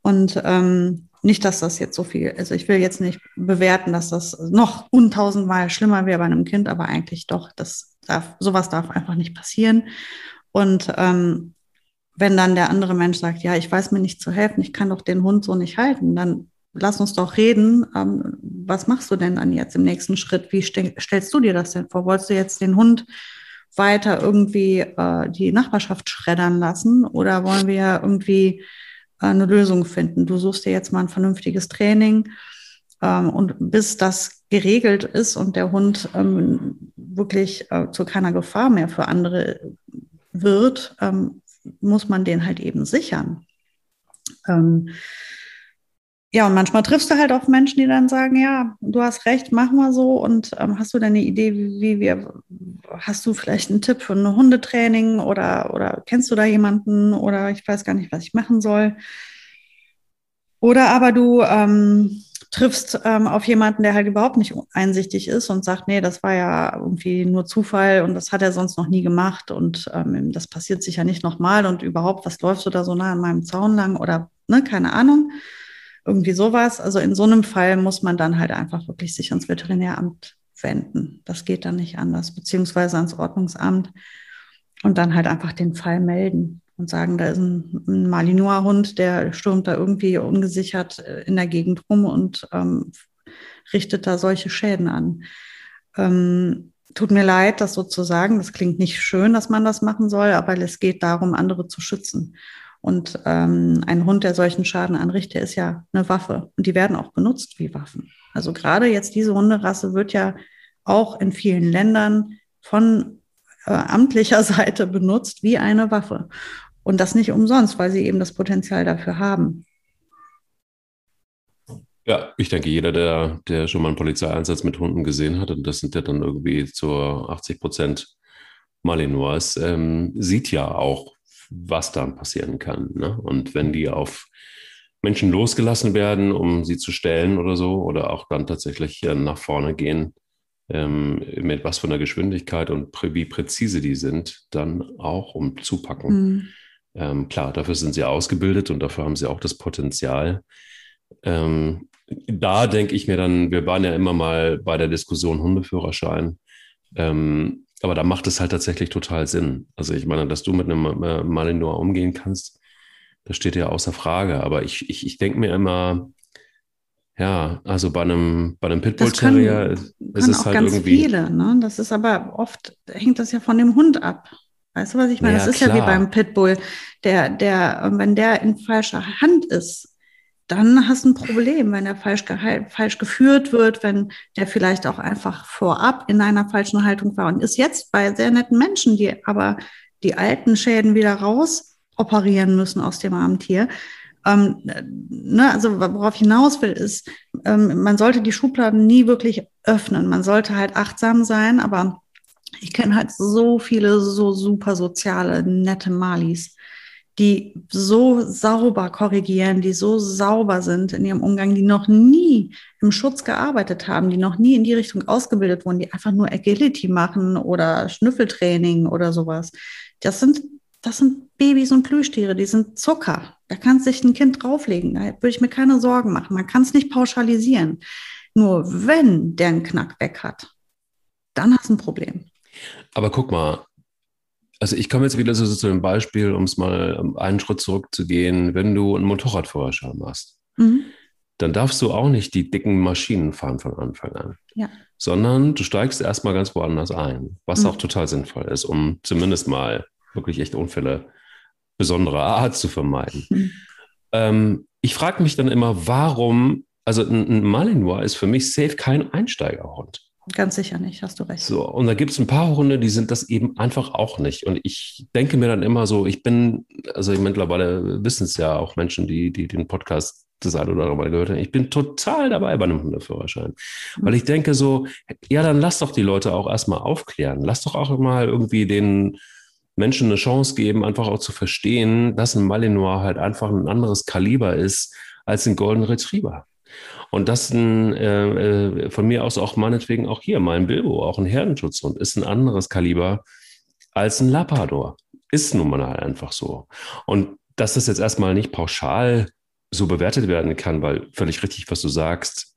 Und ähm, nicht, dass das jetzt so viel, also ich will jetzt nicht bewerten, dass das noch untausendmal schlimmer wäre bei einem Kind, aber eigentlich doch, das darf, sowas darf einfach nicht passieren. Und ähm, wenn dann der andere Mensch sagt, ja, ich weiß mir nicht zu helfen, ich kann doch den Hund so nicht halten, dann lass uns doch reden. Ähm, was machst du denn dann jetzt im nächsten Schritt? Wie stell, stellst du dir das denn vor? Wolltest du jetzt den Hund weiter irgendwie äh, die Nachbarschaft schreddern lassen oder wollen wir irgendwie äh, eine Lösung finden? Du suchst dir jetzt mal ein vernünftiges Training und bis das geregelt ist und der Hund ähm, wirklich äh, zu keiner Gefahr mehr für andere wird, ähm, muss man den halt eben sichern. Ähm, ja, und manchmal triffst du halt auf Menschen, die dann sagen, ja, du hast recht, mach mal so. Und ähm, hast du denn eine Idee, wie, wie, wir, hast du vielleicht einen Tipp für ein Hundetraining oder, oder kennst du da jemanden oder ich weiß gar nicht, was ich machen soll. Oder aber du ähm, triffst ähm, auf jemanden, der halt überhaupt nicht einsichtig ist und sagt, nee, das war ja irgendwie nur Zufall und das hat er sonst noch nie gemacht und ähm, das passiert sicher nicht nochmal und überhaupt, was läufst du da so nah an meinem Zaun lang oder ne, keine Ahnung, irgendwie sowas. Also in so einem Fall muss man dann halt einfach wirklich sich ans Veterinäramt wenden. Das geht dann nicht anders, beziehungsweise ans Ordnungsamt und dann halt einfach den Fall melden und sagen, da ist ein, ein Malinois-Hund, der stürmt da irgendwie ungesichert äh, in der Gegend rum und ähm, richtet da solche Schäden an. Ähm, tut mir leid, das sozusagen. Das klingt nicht schön, dass man das machen soll, aber es geht darum, andere zu schützen. Und ähm, ein Hund, der solchen Schaden anrichtet, ist ja eine Waffe. Und die werden auch benutzt wie Waffen. Also gerade jetzt diese Hunderasse wird ja auch in vielen Ländern von äh, amtlicher Seite benutzt wie eine Waffe. Und das nicht umsonst, weil sie eben das Potenzial dafür haben. Ja, ich denke, jeder, der, der schon mal einen Polizeieinsatz mit Hunden gesehen hat, und das sind ja dann irgendwie zu 80 Prozent Malinois, ähm, sieht ja auch, was dann passieren kann. Ne? Und wenn die auf Menschen losgelassen werden, um sie zu stellen oder so, oder auch dann tatsächlich nach vorne gehen, ähm, mit was von der Geschwindigkeit und wie präzise die sind, dann auch um zupacken. Mhm. Ähm, klar, dafür sind sie ausgebildet und dafür haben sie auch das Potenzial. Ähm, da denke ich mir dann, wir waren ja immer mal bei der Diskussion Hundeführerschein. Ähm, aber da macht es halt tatsächlich total Sinn. Also ich meine, dass du mit einem äh, Malinois umgehen kannst, das steht ja außer Frage. Aber ich, ich, ich denke mir immer, ja, also bei einem, bei einem Pitbull Terrier ist es halt ganz irgendwie. Viele, ne? Das ist aber oft hängt das ja von dem Hund ab. Weißt du, was ich meine? Ja, das ist klar. ja wie beim Pitbull. Der, der, wenn der in falscher Hand ist, dann hast du ein Problem, wenn er falsch, falsch geführt wird, wenn der vielleicht auch einfach vorab in einer falschen Haltung war und ist jetzt bei sehr netten Menschen, die aber die alten Schäden wieder raus operieren müssen aus dem armen Tier. Ähm, ne, also worauf ich hinaus will, ist, ähm, man sollte die Schubladen nie wirklich öffnen. Man sollte halt achtsam sein, aber ich kenne halt so viele so super soziale, nette Malis, die so sauber korrigieren, die so sauber sind in ihrem Umgang, die noch nie im Schutz gearbeitet haben, die noch nie in die Richtung ausgebildet wurden, die einfach nur Agility machen oder Schnüffeltraining oder sowas. Das sind, das sind Babys und Plüschtiere, die sind Zucker. Da kann sich ein Kind drauflegen. Da würde ich mir keine Sorgen machen. Man kann es nicht pauschalisieren. Nur wenn der einen Knack weg hat, dann hast du ein Problem. Aber guck mal, also ich komme jetzt wieder so zu dem Beispiel, um es mal einen Schritt zurückzugehen, wenn du einen Motorradführerschein machst, mhm. dann darfst du auch nicht die dicken Maschinen fahren von Anfang an. Ja. Sondern du steigst erstmal ganz woanders ein, was mhm. auch total sinnvoll ist, um zumindest mal wirklich echt Unfälle besonderer Art zu vermeiden. Mhm. Ähm, ich frage mich dann immer, warum, also ein, ein Malinois ist für mich safe kein Einsteigerhund. Ganz sicher nicht, hast du recht. So, und da gibt es ein paar Hunde, die sind das eben einfach auch nicht. Und ich denke mir dann immer so, ich bin, also mittlerweile wissen es ja auch Menschen, die, die den Podcast das eine oder andere Mal gehört haben, ich bin total dabei bei einem Hundeführerschein. Mhm. Weil ich denke so, ja, dann lass doch die Leute auch erstmal aufklären. Lass doch auch mal irgendwie den Menschen eine Chance geben, einfach auch zu verstehen, dass ein Malinois halt einfach ein anderes Kaliber ist als ein Golden Retriever. Und das ein, äh, äh, von mir aus auch meinetwegen auch hier, mein Bilbo, auch ein Herdenschutzhund, ist ein anderes Kaliber als ein Labrador. Ist nun mal halt einfach so. Und dass das jetzt erstmal nicht pauschal so bewertet werden kann, weil völlig richtig, was du sagst,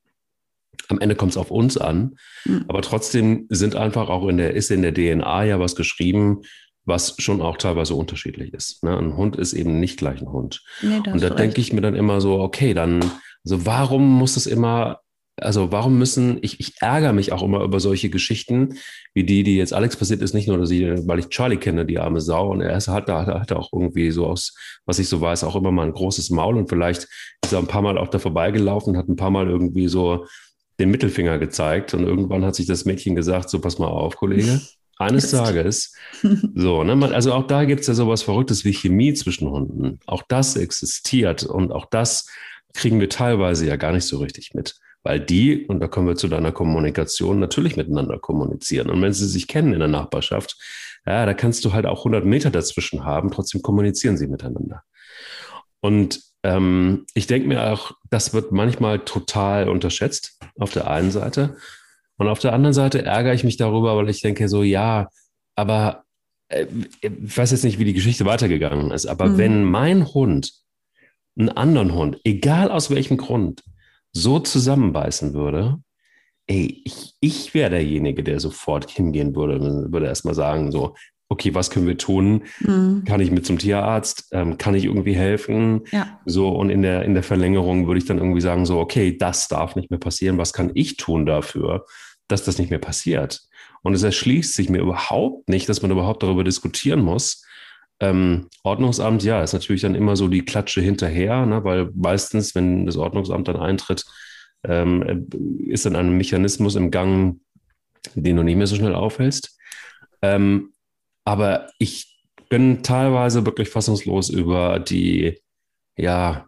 am Ende kommt es auf uns an. Mhm. Aber trotzdem sind einfach auch in der, ist in der DNA ja was geschrieben, was schon auch teilweise unterschiedlich ist. Ne? Ein Hund ist eben nicht gleich ein Hund. Nee, und da denke ich mir dann immer so, okay, dann also warum muss es immer, also warum müssen, ich, ich ärgere mich auch immer über solche Geschichten, wie die, die jetzt Alex passiert ist, nicht nur, dass ich, weil ich Charlie kenne, die arme Sau, und er hat, hat, hat auch irgendwie so aus, was ich so weiß, auch immer mal ein großes Maul und vielleicht ist er ein paar Mal auch da vorbeigelaufen, hat ein paar Mal irgendwie so den Mittelfinger gezeigt und irgendwann hat sich das Mädchen gesagt, so pass mal auf, Kollege. Eines Tages. So, ne, also auch da gibt es ja sowas Verrücktes wie Chemie zwischen Hunden. Auch das existiert und auch das kriegen wir teilweise ja gar nicht so richtig mit, weil die, und da kommen wir zu deiner Kommunikation, natürlich miteinander kommunizieren. Und wenn sie sich kennen in der Nachbarschaft, ja, da kannst du halt auch 100 Meter dazwischen haben, trotzdem kommunizieren sie miteinander. Und ähm, ich denke mir auch, das wird manchmal total unterschätzt auf der einen Seite. Und auf der anderen Seite ärgere ich mich darüber, weil ich denke so, ja, aber äh, ich weiß jetzt nicht, wie die Geschichte weitergegangen ist, aber mhm. wenn mein Hund einen anderen Hund, egal aus welchem Grund, so zusammenbeißen würde, ey, ich, ich wäre derjenige, der sofort hingehen würde und würde erstmal sagen, so, okay, was können wir tun? Mhm. Kann ich mit zum Tierarzt? Ähm, kann ich irgendwie helfen? Ja. So, und in der, in der Verlängerung würde ich dann irgendwie sagen, so, okay, das darf nicht mehr passieren. Was kann ich tun dafür, dass das nicht mehr passiert? Und es erschließt sich mir überhaupt nicht, dass man überhaupt darüber diskutieren muss, ähm, Ordnungsamt, ja, ist natürlich dann immer so die Klatsche hinterher, ne, weil meistens, wenn das Ordnungsamt dann eintritt, ähm, ist dann ein Mechanismus im Gang, den du nicht mehr so schnell aufhältst. Ähm, aber ich bin teilweise wirklich fassungslos über die, ja,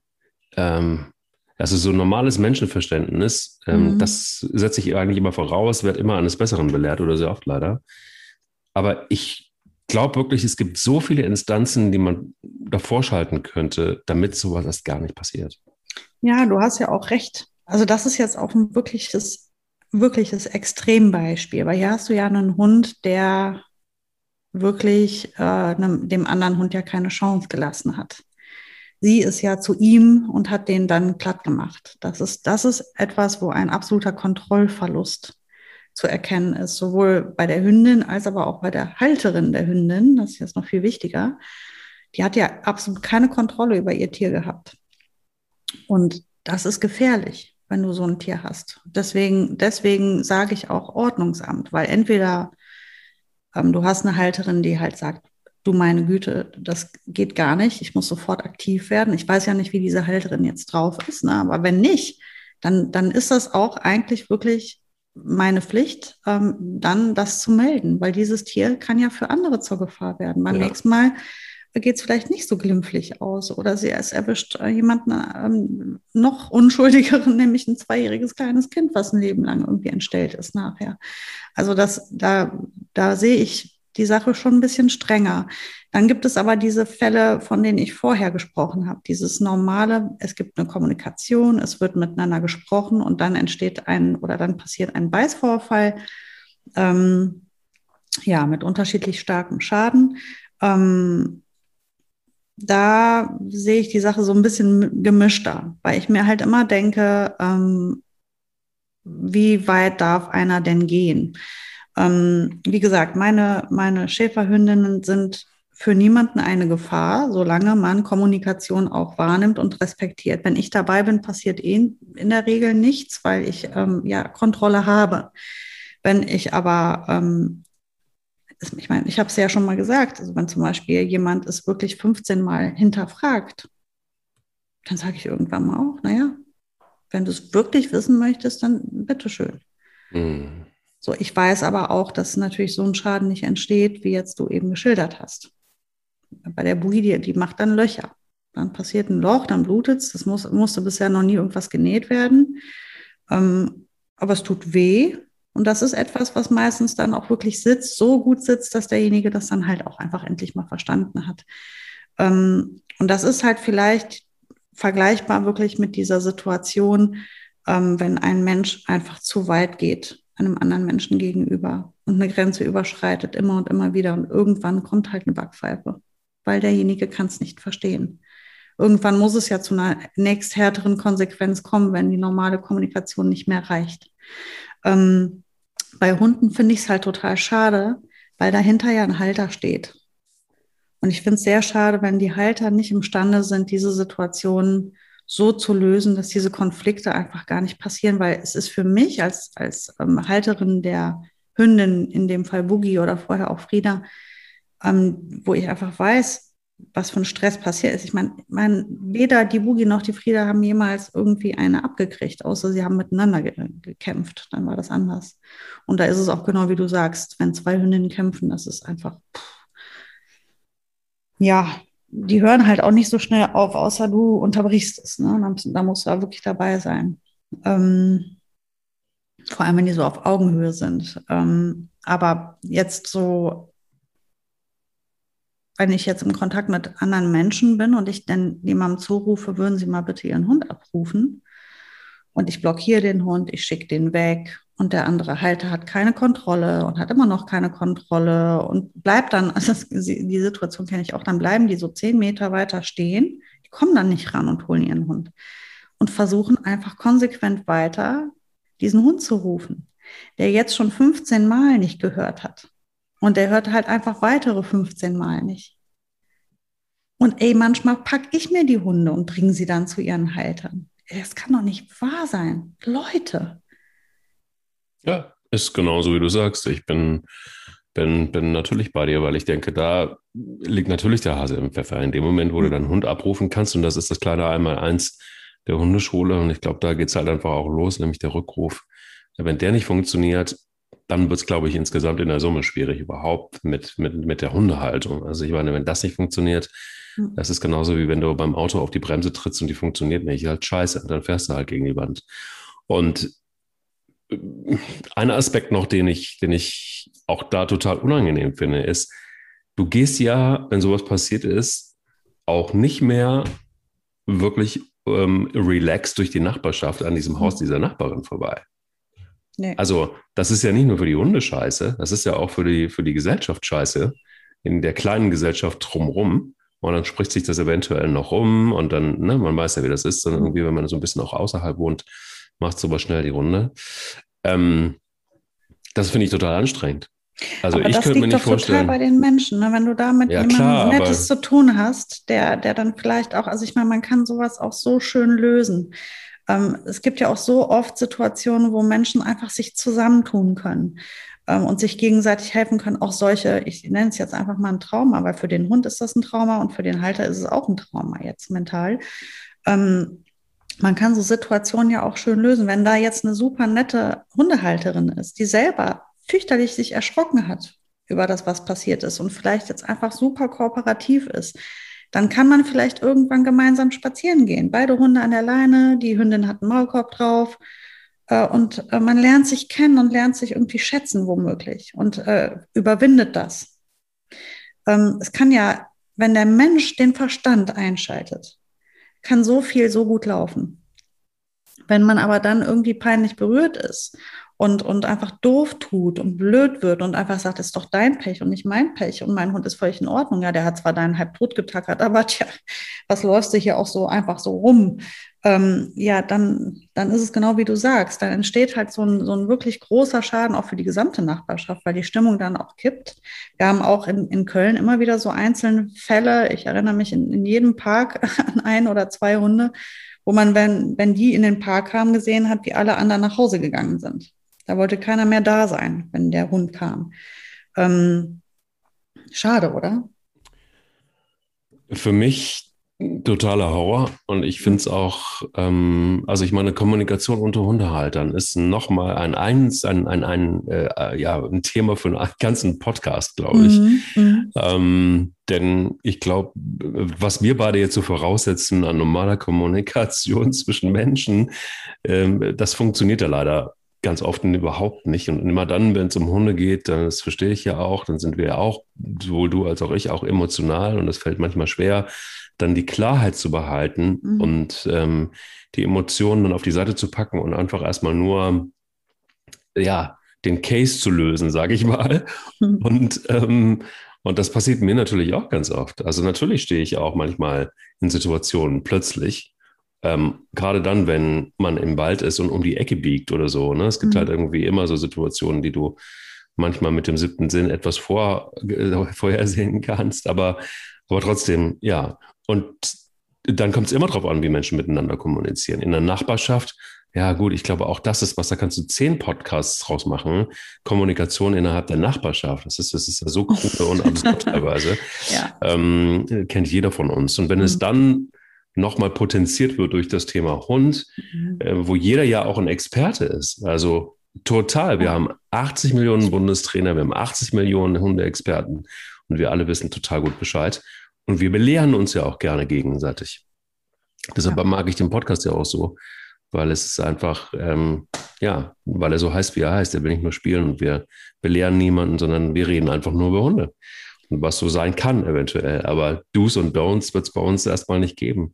ähm, also so normales Menschenverständnis, ähm, mhm. das setze ich eigentlich immer voraus, wird immer eines Besseren belehrt oder sehr oft leider. Aber ich glaube wirklich, es gibt so viele Instanzen, die man davor schalten könnte, damit sowas erst gar nicht passiert. Ja, du hast ja auch recht. Also das ist jetzt auch ein wirkliches, wirkliches Extrembeispiel, weil hier hast du ja einen Hund, der wirklich äh, dem anderen Hund ja keine Chance gelassen hat. Sie ist ja zu ihm und hat den dann platt gemacht. Das ist, das ist etwas, wo ein absoluter Kontrollverlust zu erkennen ist, sowohl bei der Hündin als aber auch bei der Halterin der Hündin. Das ist jetzt noch viel wichtiger. Die hat ja absolut keine Kontrolle über ihr Tier gehabt. Und das ist gefährlich, wenn du so ein Tier hast. Deswegen, deswegen sage ich auch Ordnungsamt, weil entweder ähm, du hast eine Halterin, die halt sagt, du meine Güte, das geht gar nicht, ich muss sofort aktiv werden. Ich weiß ja nicht, wie diese Halterin jetzt drauf ist, ne? aber wenn nicht, dann, dann ist das auch eigentlich wirklich meine Pflicht, ähm, dann das zu melden, weil dieses Tier kann ja für andere zur Gefahr werden. Beim ja. nächsten Mal geht es vielleicht nicht so glimpflich aus oder sie es erwischt äh, jemanden ähm, noch unschuldigeren, nämlich ein zweijähriges kleines Kind, was ein Leben lang irgendwie entstellt ist nachher. Also das, da, da sehe ich die Sache schon ein bisschen strenger. Dann gibt es aber diese Fälle, von denen ich vorher gesprochen habe. Dieses normale, es gibt eine Kommunikation, es wird miteinander gesprochen und dann entsteht ein oder dann passiert ein Beißvorfall. Ähm, ja, mit unterschiedlich starkem Schaden. Ähm, da sehe ich die Sache so ein bisschen gemischter, weil ich mir halt immer denke, ähm, wie weit darf einer denn gehen? Ähm, wie gesagt, meine, meine Schäferhündinnen sind für niemanden eine Gefahr, solange man Kommunikation auch wahrnimmt und respektiert. Wenn ich dabei bin, passiert eh in der Regel nichts, weil ich ähm, ja Kontrolle habe. Wenn ich aber ähm, ich meine, ich habe es ja schon mal gesagt, also wenn zum Beispiel jemand es wirklich 15 Mal hinterfragt, dann sage ich irgendwann mal auch, naja, wenn du es wirklich wissen möchtest, dann bitteschön. Mhm. So, ich weiß aber auch, dass natürlich so ein Schaden nicht entsteht, wie jetzt du eben geschildert hast. Bei der Bui, die, die macht dann Löcher. Dann passiert ein Loch, dann blutet es. Das muss, musste bisher noch nie irgendwas genäht werden. Ähm, aber es tut weh und das ist etwas, was meistens dann auch wirklich sitzt, so gut sitzt, dass derjenige das dann halt auch einfach endlich mal verstanden hat. Ähm, und das ist halt vielleicht vergleichbar wirklich mit dieser Situation, ähm, wenn ein Mensch einfach zu weit geht einem anderen Menschen gegenüber und eine Grenze überschreitet, immer und immer wieder. Und irgendwann kommt halt eine Backpfeife, weil derjenige kann es nicht verstehen. Irgendwann muss es ja zu einer nächsthärteren Konsequenz kommen, wenn die normale Kommunikation nicht mehr reicht. Ähm, bei Hunden finde ich es halt total schade, weil dahinter ja ein Halter steht. Und ich finde es sehr schade, wenn die Halter nicht imstande sind, diese Situation so zu lösen, dass diese Konflikte einfach gar nicht passieren, weil es ist für mich als, als ähm, Halterin der Hündin, in dem Fall Boogie oder vorher auch Frieda, ähm, wo ich einfach weiß, was für ein Stress passiert ist. Ich meine, mein, weder die Boogie noch die Frieda haben jemals irgendwie eine abgekriegt, außer sie haben miteinander ge gekämpft. Dann war das anders. Und da ist es auch genau wie du sagst, wenn zwei Hündinnen kämpfen, das ist einfach, pff. ja, die hören halt auch nicht so schnell auf, außer du unterbrichst es. Ne? Da, musst du da wirklich dabei sein. Ähm, vor allem, wenn die so auf Augenhöhe sind. Ähm, aber jetzt so wenn ich jetzt im Kontakt mit anderen Menschen bin und ich dann jemandem zurufe, würden Sie mal bitte Ihren Hund abrufen. Und ich blockiere den Hund, ich schicke den weg und der andere Halter hat keine Kontrolle und hat immer noch keine Kontrolle und bleibt dann, also die Situation kenne ich auch, dann bleiben die so zehn Meter weiter stehen, die kommen dann nicht ran und holen ihren Hund und versuchen einfach konsequent weiter diesen Hund zu rufen, der jetzt schon 15 Mal nicht gehört hat. Und der hört halt einfach weitere 15 Mal nicht. Und ey, manchmal packe ich mir die Hunde und bringe sie dann zu ihren Haltern. Das kann doch nicht wahr sein. Leute. Ja, ist genauso wie du sagst. Ich bin, bin, bin natürlich bei dir, weil ich denke, da liegt natürlich der Hase im Pfeffer. In dem Moment, wo du deinen Hund abrufen kannst, und das ist das kleine Einmal-Eins der Hundeschule, und ich glaube, da geht es halt einfach auch los, nämlich der Rückruf. Wenn der nicht funktioniert, dann wird es, glaube ich, insgesamt in der Summe schwierig überhaupt mit, mit, mit der Hundehaltung. Also ich meine, wenn das nicht funktioniert, hm. das ist genauso wie wenn du beim Auto auf die Bremse trittst und die funktioniert nicht. Halt scheiße, dann fährst du halt gegen die Wand. Und ein Aspekt noch, den ich, den ich auch da total unangenehm finde, ist, du gehst ja, wenn sowas passiert ist, auch nicht mehr wirklich ähm, relaxed durch die Nachbarschaft an diesem Haus dieser Nachbarin vorbei. Nee. Also, das ist ja nicht nur für die Hunde scheiße, das ist ja auch für die, für die Gesellschaft scheiße, in der kleinen Gesellschaft drumherum. Und dann spricht sich das eventuell noch rum und dann, ne, man weiß ja, wie das ist, dann irgendwie, wenn man so ein bisschen auch außerhalb wohnt, macht sowas schnell die Runde. Ähm, das finde ich total anstrengend. Also aber ich könnte mir nicht vorstellen. Das liegt doch total bei den Menschen, ne? wenn du da mit ja, jemandem klar, Nettes zu tun hast, der, der dann vielleicht auch, also ich meine, man kann sowas auch so schön lösen. Ähm, es gibt ja auch so oft Situationen, wo Menschen einfach sich zusammentun können ähm, und sich gegenseitig helfen können. Auch solche, ich nenne es jetzt einfach mal ein Trauma, weil für den Hund ist das ein Trauma und für den Halter ist es auch ein Trauma jetzt mental. Ähm, man kann so Situationen ja auch schön lösen. Wenn da jetzt eine super nette Hundehalterin ist, die selber fürchterlich sich erschrocken hat über das, was passiert ist und vielleicht jetzt einfach super kooperativ ist, dann kann man vielleicht irgendwann gemeinsam spazieren gehen. Beide Hunde an der Leine, die Hündin hat einen Maulkorb drauf äh, und äh, man lernt sich kennen und lernt sich irgendwie schätzen womöglich und äh, überwindet das. Ähm, es kann ja, wenn der Mensch den Verstand einschaltet, kann so viel so gut laufen. Wenn man aber dann irgendwie peinlich berührt ist und, und einfach doof tut und blöd wird und einfach sagt, das ist doch dein Pech und nicht mein Pech und mein Hund ist völlig in Ordnung. Ja, der hat zwar deinen halb tot getackert, aber tja, was läufst du hier auch so einfach so rum? Ähm, ja, dann, dann ist es genau wie du sagst. Dann entsteht halt so ein, so ein wirklich großer Schaden auch für die gesamte Nachbarschaft, weil die Stimmung dann auch kippt. Wir haben auch in, in Köln immer wieder so einzelne Fälle. Ich erinnere mich in, in jedem Park an ein oder zwei Hunde, wo man, wenn, wenn die in den Park kamen, gesehen hat, wie alle anderen nach Hause gegangen sind. Da wollte keiner mehr da sein, wenn der Hund kam. Ähm, schade, oder? Für mich totaler Horror und ich finde es auch, ähm, also ich meine, Kommunikation unter Hundehaltern ist nochmal ein, eins, ein, ein, ein, äh, ja, ein Thema für einen ganzen Podcast, glaube ich. Mhm, mhm, ähm, denn ich glaube, was wir beide jetzt so voraussetzen an normaler Kommunikation zwischen Menschen, ähm, das funktioniert ja leider ganz oft überhaupt nicht. Und immer dann, wenn es um Hunde geht, dann, das verstehe ich ja auch, dann sind wir ja auch, sowohl du als auch ich, auch emotional und es fällt manchmal schwer, dann die Klarheit zu behalten mhm. und ähm, die Emotionen dann auf die Seite zu packen und einfach erstmal nur, ja, den Case zu lösen, sage ich mal. Mhm. Und, ähm, und das passiert mir natürlich auch ganz oft. Also natürlich stehe ich auch manchmal in Situationen plötzlich, ähm, gerade dann, wenn man im Wald ist und um die Ecke biegt oder so. Ne? Es gibt mhm. halt irgendwie immer so Situationen, die du manchmal mit dem siebten Sinn etwas vor, äh, vorhersehen kannst, aber, aber trotzdem, ja. Und dann kommt es immer darauf an, wie Menschen miteinander kommunizieren. In der Nachbarschaft, ja gut, ich glaube auch das ist was, da kannst du zehn Podcasts draus machen. Kommunikation innerhalb der Nachbarschaft, das ist, das ist ja so krude und absurd teilweise. Ja. Ähm, kennt jeder von uns. Und wenn mhm. es dann nochmal potenziert wird durch das Thema Hund, mhm. äh, wo jeder ja auch ein Experte ist. Also total. Wir haben 80 Millionen Bundestrainer, wir haben 80 Millionen Hundeexperten und wir alle wissen total gut Bescheid. Und wir belehren uns ja auch gerne gegenseitig. Deshalb ja. mag ich den Podcast ja auch so, weil es ist einfach, ähm, ja, weil er so heißt, wie er heißt. Er will nicht nur spielen und wir belehren niemanden, sondern wir reden einfach nur über Hunde was so sein kann eventuell. Aber Do's und Don'ts wird es bei uns erstmal nicht geben.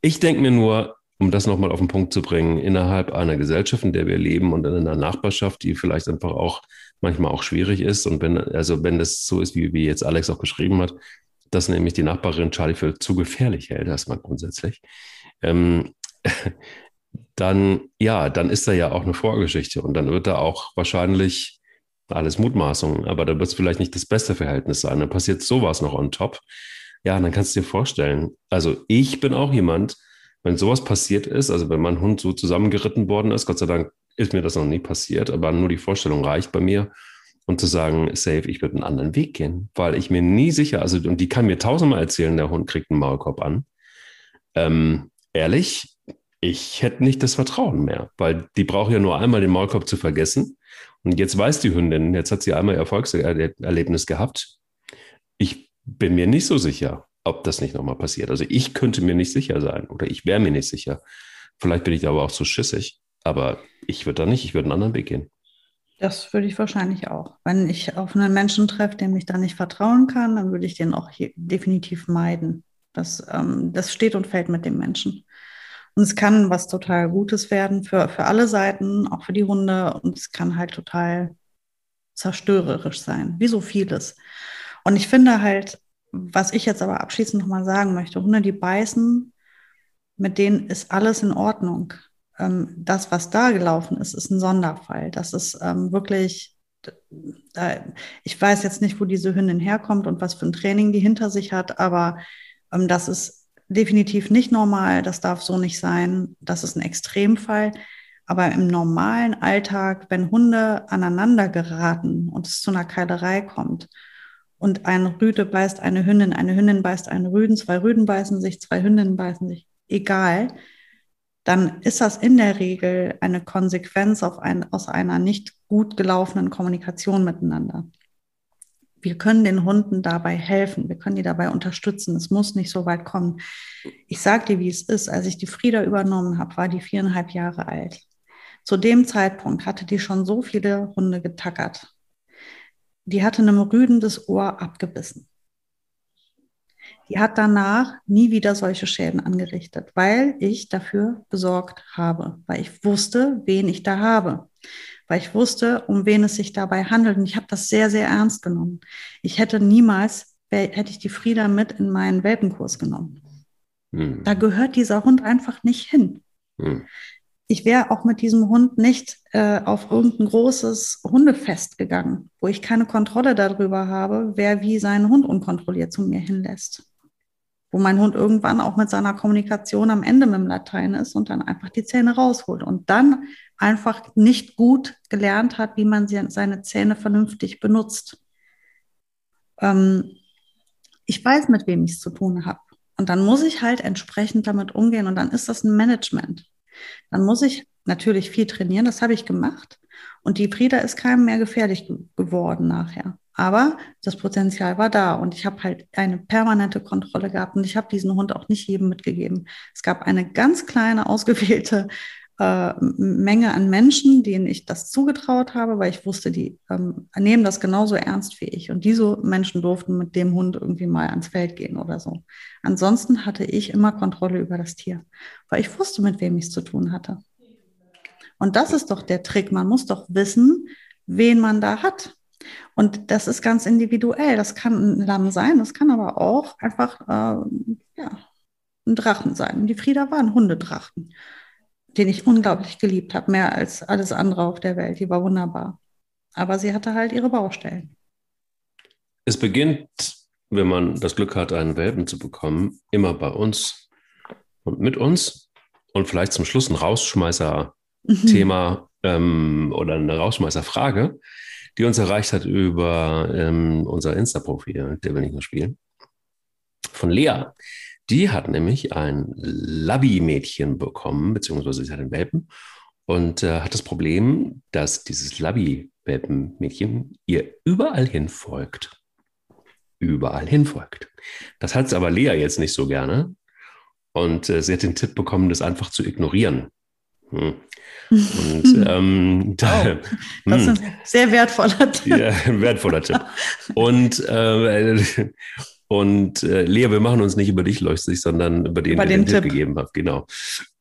Ich denke mir nur, um das nochmal auf den Punkt zu bringen, innerhalb einer Gesellschaft, in der wir leben und in einer Nachbarschaft, die vielleicht einfach auch manchmal auch schwierig ist. Und wenn, also wenn das so ist, wie, wie jetzt Alex auch geschrieben hat, dass nämlich die Nachbarin Charlie für zu gefährlich hält, erstmal grundsätzlich, ähm, dann, ja, dann ist da ja auch eine Vorgeschichte und dann wird da auch wahrscheinlich alles Mutmaßungen, aber da wird es vielleicht nicht das beste Verhältnis sein. Dann passiert sowas noch on top. Ja, dann kannst du dir vorstellen. Also ich bin auch jemand, wenn sowas passiert ist, also wenn mein Hund so zusammengeritten worden ist, Gott sei Dank ist mir das noch nie passiert, aber nur die Vorstellung reicht bei mir. Und zu sagen, safe, ich würde einen anderen Weg gehen, weil ich mir nie sicher, also, und die kann mir tausendmal erzählen, der Hund kriegt einen Maulkorb an. Ähm, ehrlich, ich hätte nicht das Vertrauen mehr, weil die braucht ja nur einmal den Maulkorb zu vergessen und jetzt weiß die Hündin, jetzt hat sie einmal Erfolgserlebnis gehabt. Ich bin mir nicht so sicher, ob das nicht nochmal passiert. Also ich könnte mir nicht sicher sein oder ich wäre mir nicht sicher. Vielleicht bin ich da aber auch zu schissig, aber ich würde da nicht, ich würde einen anderen Weg gehen. Das würde ich wahrscheinlich auch. Wenn ich auf einen Menschen treffe, dem ich da nicht vertrauen kann, dann würde ich den auch definitiv meiden. Das, ähm, das steht und fällt mit dem Menschen. Und es kann was total Gutes werden für, für alle Seiten, auch für die Hunde. Und es kann halt total zerstörerisch sein, wie so vieles. Und ich finde halt, was ich jetzt aber abschließend nochmal sagen möchte, Hunde, die beißen, mit denen ist alles in Ordnung. Ähm, das, was da gelaufen ist, ist ein Sonderfall. Das ist ähm, wirklich, ich weiß jetzt nicht, wo diese Hündin herkommt und was für ein Training die hinter sich hat, aber ähm, das ist definitiv nicht normal. Das darf so nicht sein. Das ist ein Extremfall. Aber im normalen Alltag, wenn Hunde aneinander geraten und es zu einer Keilerei kommt und ein Rüde beißt eine Hündin, eine Hündin beißt einen Rüden, zwei Rüden beißen sich, zwei Hündinnen beißen sich, egal, dann ist das in der Regel eine Konsequenz ein, aus einer nicht gut gelaufenen Kommunikation miteinander. Wir können den Hunden dabei helfen, wir können die dabei unterstützen. Es muss nicht so weit kommen. Ich sage dir, wie es ist. Als ich die Frieda übernommen habe, war die viereinhalb Jahre alt. Zu dem Zeitpunkt hatte die schon so viele Hunde getackert. Die hatte einem Rüden das Ohr abgebissen. Die hat danach nie wieder solche Schäden angerichtet, weil ich dafür besorgt habe, weil ich wusste, wen ich da habe, weil ich wusste, um wen es sich dabei handelt. Und ich habe das sehr, sehr ernst genommen. Ich hätte niemals, hätte ich die Frieda mit in meinen Welpenkurs genommen. Hm. Da gehört dieser Hund einfach nicht hin. Hm ich wäre auch mit diesem Hund nicht äh, auf irgendein großes Hundefest gegangen, wo ich keine Kontrolle darüber habe, wer wie seinen Hund unkontrolliert zu mir hinlässt. Wo mein Hund irgendwann auch mit seiner Kommunikation am Ende mit dem Latein ist und dann einfach die Zähne rausholt und dann einfach nicht gut gelernt hat, wie man seine Zähne vernünftig benutzt. Ähm, ich weiß, mit wem ich es zu tun habe. Und dann muss ich halt entsprechend damit umgehen und dann ist das ein Management. Dann muss ich natürlich viel trainieren, das habe ich gemacht. Und die Frieda ist keinem mehr gefährlich geworden nachher. Aber das Potenzial war da und ich habe halt eine permanente Kontrolle gehabt und ich habe diesen Hund auch nicht jedem mitgegeben. Es gab eine ganz kleine ausgewählte äh, Menge an Menschen, denen ich das zugetraut habe, weil ich wusste, die ähm, nehmen das genauso ernst wie ich. Und diese Menschen durften mit dem Hund irgendwie mal ans Feld gehen oder so. Ansonsten hatte ich immer Kontrolle über das Tier, weil ich wusste, mit wem ich es zu tun hatte. Und das ist doch der Trick. Man muss doch wissen, wen man da hat. Und das ist ganz individuell. Das kann ein Lamm sein, das kann aber auch einfach äh, ja, ein Drachen sein. Die Frieda war ein Hundedrachen den ich unglaublich geliebt habe, mehr als alles andere auf der Welt. Die war wunderbar. Aber sie hatte halt ihre Baustellen. Es beginnt, wenn man das Glück hat, einen Welpen zu bekommen, immer bei uns und mit uns und vielleicht zum Schluss ein Rausschmeißer-Thema ähm, oder eine Rausschmeißer-Frage, die uns erreicht hat über ähm, unser Insta-Profil, der wir nicht mehr spielen, von Lea. Die hat nämlich ein Labby-Mädchen bekommen, beziehungsweise sie hat einen Welpen und äh, hat das Problem, dass dieses Labby-Welpen-Mädchen ihr überall hin folgt. Überall hin folgt. Das hat aber Lea jetzt nicht so gerne. Und äh, sie hat den Tipp bekommen, das einfach zu ignorieren. Hm. Und ähm, da, oh, das ist ein sehr wertvoller Tipp. Ja, wertvoller Tipp. Und äh, und äh, Lea, wir machen uns nicht über dich lustig, sondern über den, über den, den Tipp. Tipp gegeben hat. Genau.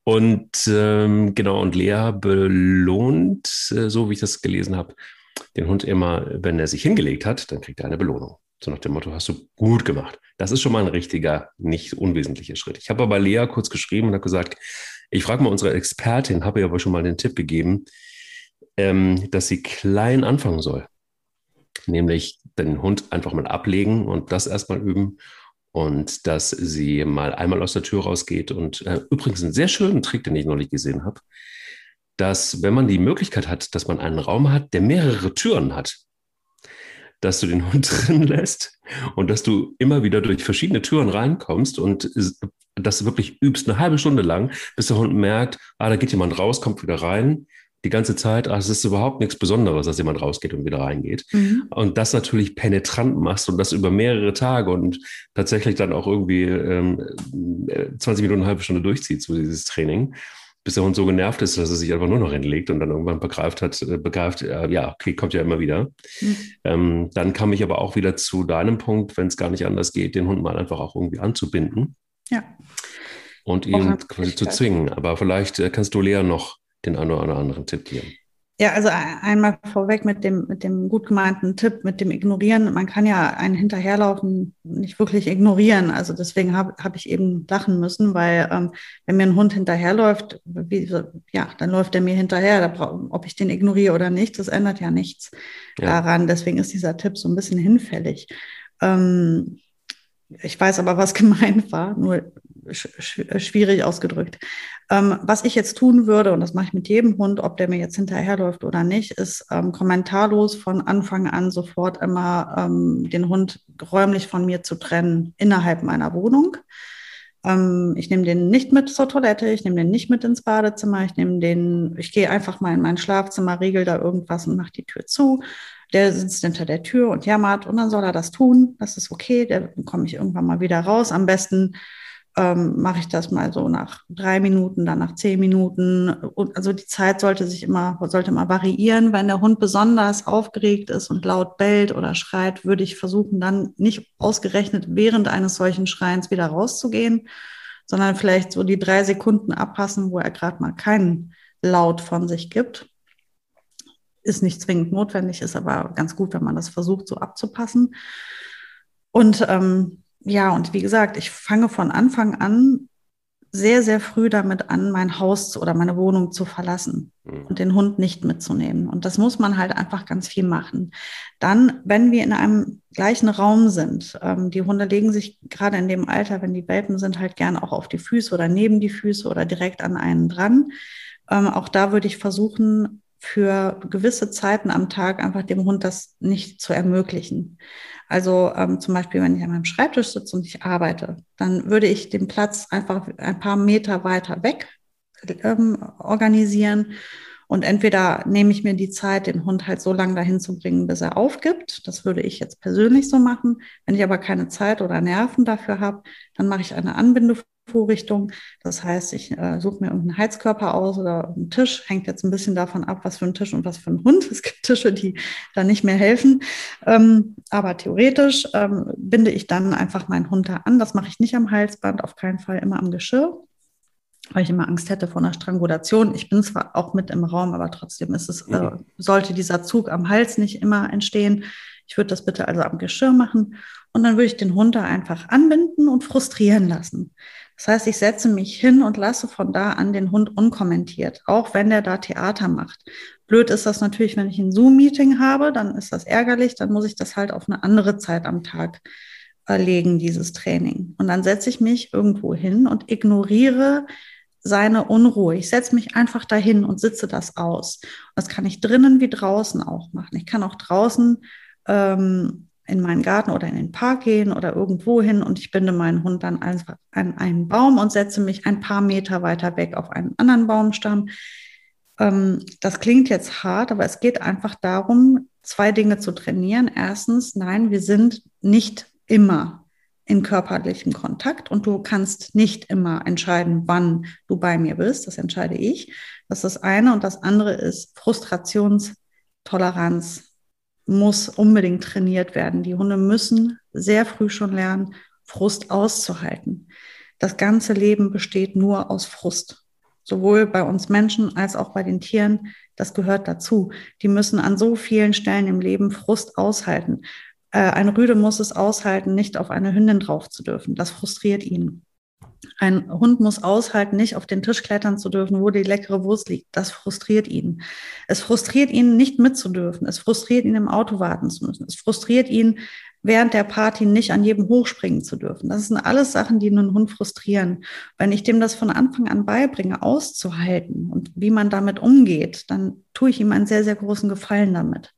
Und ähm, genau, und Lea belohnt, äh, so wie ich das gelesen habe, den Hund immer, wenn er sich hingelegt hat, dann kriegt er eine Belohnung. So nach dem Motto, hast du gut gemacht. Das ist schon mal ein richtiger, nicht unwesentlicher Schritt. Ich habe aber Lea kurz geschrieben und habe gesagt, ich frage mal unsere Expertin, habe ihr aber schon mal den Tipp gegeben, ähm, dass sie klein anfangen soll nämlich den Hund einfach mal ablegen und das erstmal üben. Und dass sie mal einmal aus der Tür rausgeht. Und äh, übrigens einen sehr schönen Trick, den ich neulich gesehen habe, dass wenn man die Möglichkeit hat, dass man einen Raum hat, der mehrere Türen hat, dass du den Hund drin lässt und dass du immer wieder durch verschiedene Türen reinkommst und das wirklich übst eine halbe Stunde lang, bis der Hund merkt, ah, da geht jemand raus, kommt wieder rein die ganze Zeit, ach, es ist überhaupt nichts Besonderes, dass jemand rausgeht und wieder reingeht. Mhm. Und das natürlich penetrant machst und das über mehrere Tage und tatsächlich dann auch irgendwie ähm, 20 äh, Minuten, eine halbe Stunde durchzieht, so dieses Training, bis der Hund so genervt ist, dass er sich einfach nur noch hinlegt und dann irgendwann begreift hat, äh, begreift, äh, ja, okay, kommt ja immer wieder. Mhm. Ähm, dann kam ich aber auch wieder zu deinem Punkt, wenn es gar nicht anders geht, den Hund mal einfach auch irgendwie anzubinden. Ja. und ihn quasi zu zwingen. Aber vielleicht äh, kannst du Lea noch den einen oder anderen Tipp geben. Ja, also einmal vorweg mit dem, mit dem gut gemeinten Tipp, mit dem Ignorieren. Man kann ja einen Hinterherlaufen nicht wirklich ignorieren. Also deswegen habe hab ich eben lachen müssen, weil ähm, wenn mir ein Hund hinterherläuft, wie, ja, dann läuft er mir hinterher. ob ich den ignoriere oder nicht, das ändert ja nichts ja. daran. Deswegen ist dieser Tipp so ein bisschen hinfällig. Ähm, ich weiß aber, was gemeint war, nur schwierig ausgedrückt. Ähm, was ich jetzt tun würde, und das mache ich mit jedem Hund, ob der mir jetzt hinterherläuft oder nicht, ist ähm, kommentarlos von Anfang an sofort immer ähm, den Hund räumlich von mir zu trennen innerhalb meiner Wohnung. Ähm, ich nehme den nicht mit zur Toilette, ich nehme den nicht mit ins Badezimmer, ich nehme den, ich gehe einfach mal in mein Schlafzimmer, regel da irgendwas und mache die Tür zu. Der sitzt hinter der Tür und jammert und dann soll er das tun. Das ist okay, dann komme ich irgendwann mal wieder raus. Am besten ähm, mache ich das mal so nach drei Minuten, dann nach zehn Minuten. Und also die Zeit sollte sich immer, sollte mal variieren. Wenn der Hund besonders aufgeregt ist und laut bellt oder schreit, würde ich versuchen, dann nicht ausgerechnet während eines solchen Schreins wieder rauszugehen, sondern vielleicht so die drei Sekunden abpassen, wo er gerade mal keinen Laut von sich gibt. Ist nicht zwingend notwendig, ist aber ganz gut, wenn man das versucht, so abzupassen. Und ähm, ja, und wie gesagt, ich fange von Anfang an sehr, sehr früh damit an, mein Haus oder meine Wohnung zu verlassen mhm. und den Hund nicht mitzunehmen. Und das muss man halt einfach ganz viel machen. Dann, wenn wir in einem gleichen Raum sind, ähm, die Hunde legen sich gerade in dem Alter, wenn die Welpen sind, halt gern auch auf die Füße oder neben die Füße oder direkt an einen dran. Ähm, auch da würde ich versuchen, für gewisse Zeiten am Tag einfach dem Hund das nicht zu ermöglichen. Also ähm, zum Beispiel, wenn ich an meinem Schreibtisch sitze und ich arbeite, dann würde ich den Platz einfach ein paar Meter weiter weg ähm, organisieren. Und entweder nehme ich mir die Zeit, den Hund halt so lange dahin zu bringen, bis er aufgibt. Das würde ich jetzt persönlich so machen. Wenn ich aber keine Zeit oder Nerven dafür habe, dann mache ich eine Anbinde Vorrichtung. Das heißt, ich äh, suche mir irgendeinen Heizkörper aus oder einen Tisch. Hängt jetzt ein bisschen davon ab, was für ein Tisch und was für ein Hund. Es gibt Tische, die da nicht mehr helfen. Ähm, aber theoretisch ähm, binde ich dann einfach meinen Hund da an. Das mache ich nicht am Halsband, auf keinen Fall immer am Geschirr, weil ich immer Angst hätte vor einer Strangulation. Ich bin zwar auch mit im Raum, aber trotzdem ist es, äh, mhm. sollte dieser Zug am Hals nicht immer entstehen. Ich würde das bitte also am Geschirr machen und dann würde ich den Hund da einfach anbinden und frustrieren lassen. Das heißt, ich setze mich hin und lasse von da an den Hund unkommentiert, auch wenn der da Theater macht. Blöd ist das natürlich, wenn ich ein Zoom-Meeting habe, dann ist das ärgerlich, dann muss ich das halt auf eine andere Zeit am Tag legen, dieses Training. Und dann setze ich mich irgendwo hin und ignoriere seine Unruhe. Ich setze mich einfach dahin und sitze das aus. Das kann ich drinnen wie draußen auch machen. Ich kann auch draußen ähm, in meinen Garten oder in den Park gehen oder irgendwo hin und ich binde meinen Hund dann einfach an einen Baum und setze mich ein paar Meter weiter weg auf einen anderen Baumstamm. Ähm, das klingt jetzt hart, aber es geht einfach darum, zwei Dinge zu trainieren. Erstens, nein, wir sind nicht immer in körperlichem Kontakt und du kannst nicht immer entscheiden, wann du bei mir bist. Das entscheide ich. Das ist das eine. Und das andere ist Frustrationstoleranz muss unbedingt trainiert werden. Die Hunde müssen sehr früh schon lernen, Frust auszuhalten. Das ganze Leben besteht nur aus Frust. Sowohl bei uns Menschen als auch bei den Tieren. Das gehört dazu. Die müssen an so vielen Stellen im Leben Frust aushalten. Äh, ein Rüde muss es aushalten, nicht auf eine Hündin drauf zu dürfen. Das frustriert ihn. Ein Hund muss aushalten, nicht auf den Tisch klettern zu dürfen, wo die leckere Wurst liegt. Das frustriert ihn. Es frustriert ihn, nicht mitzudürfen. Es frustriert ihn, im Auto warten zu müssen. Es frustriert ihn, während der Party nicht an jedem hochspringen zu dürfen. Das sind alles Sachen, die einen Hund frustrieren. Wenn ich dem das von Anfang an beibringe, auszuhalten und wie man damit umgeht, dann tue ich ihm einen sehr, sehr großen Gefallen damit.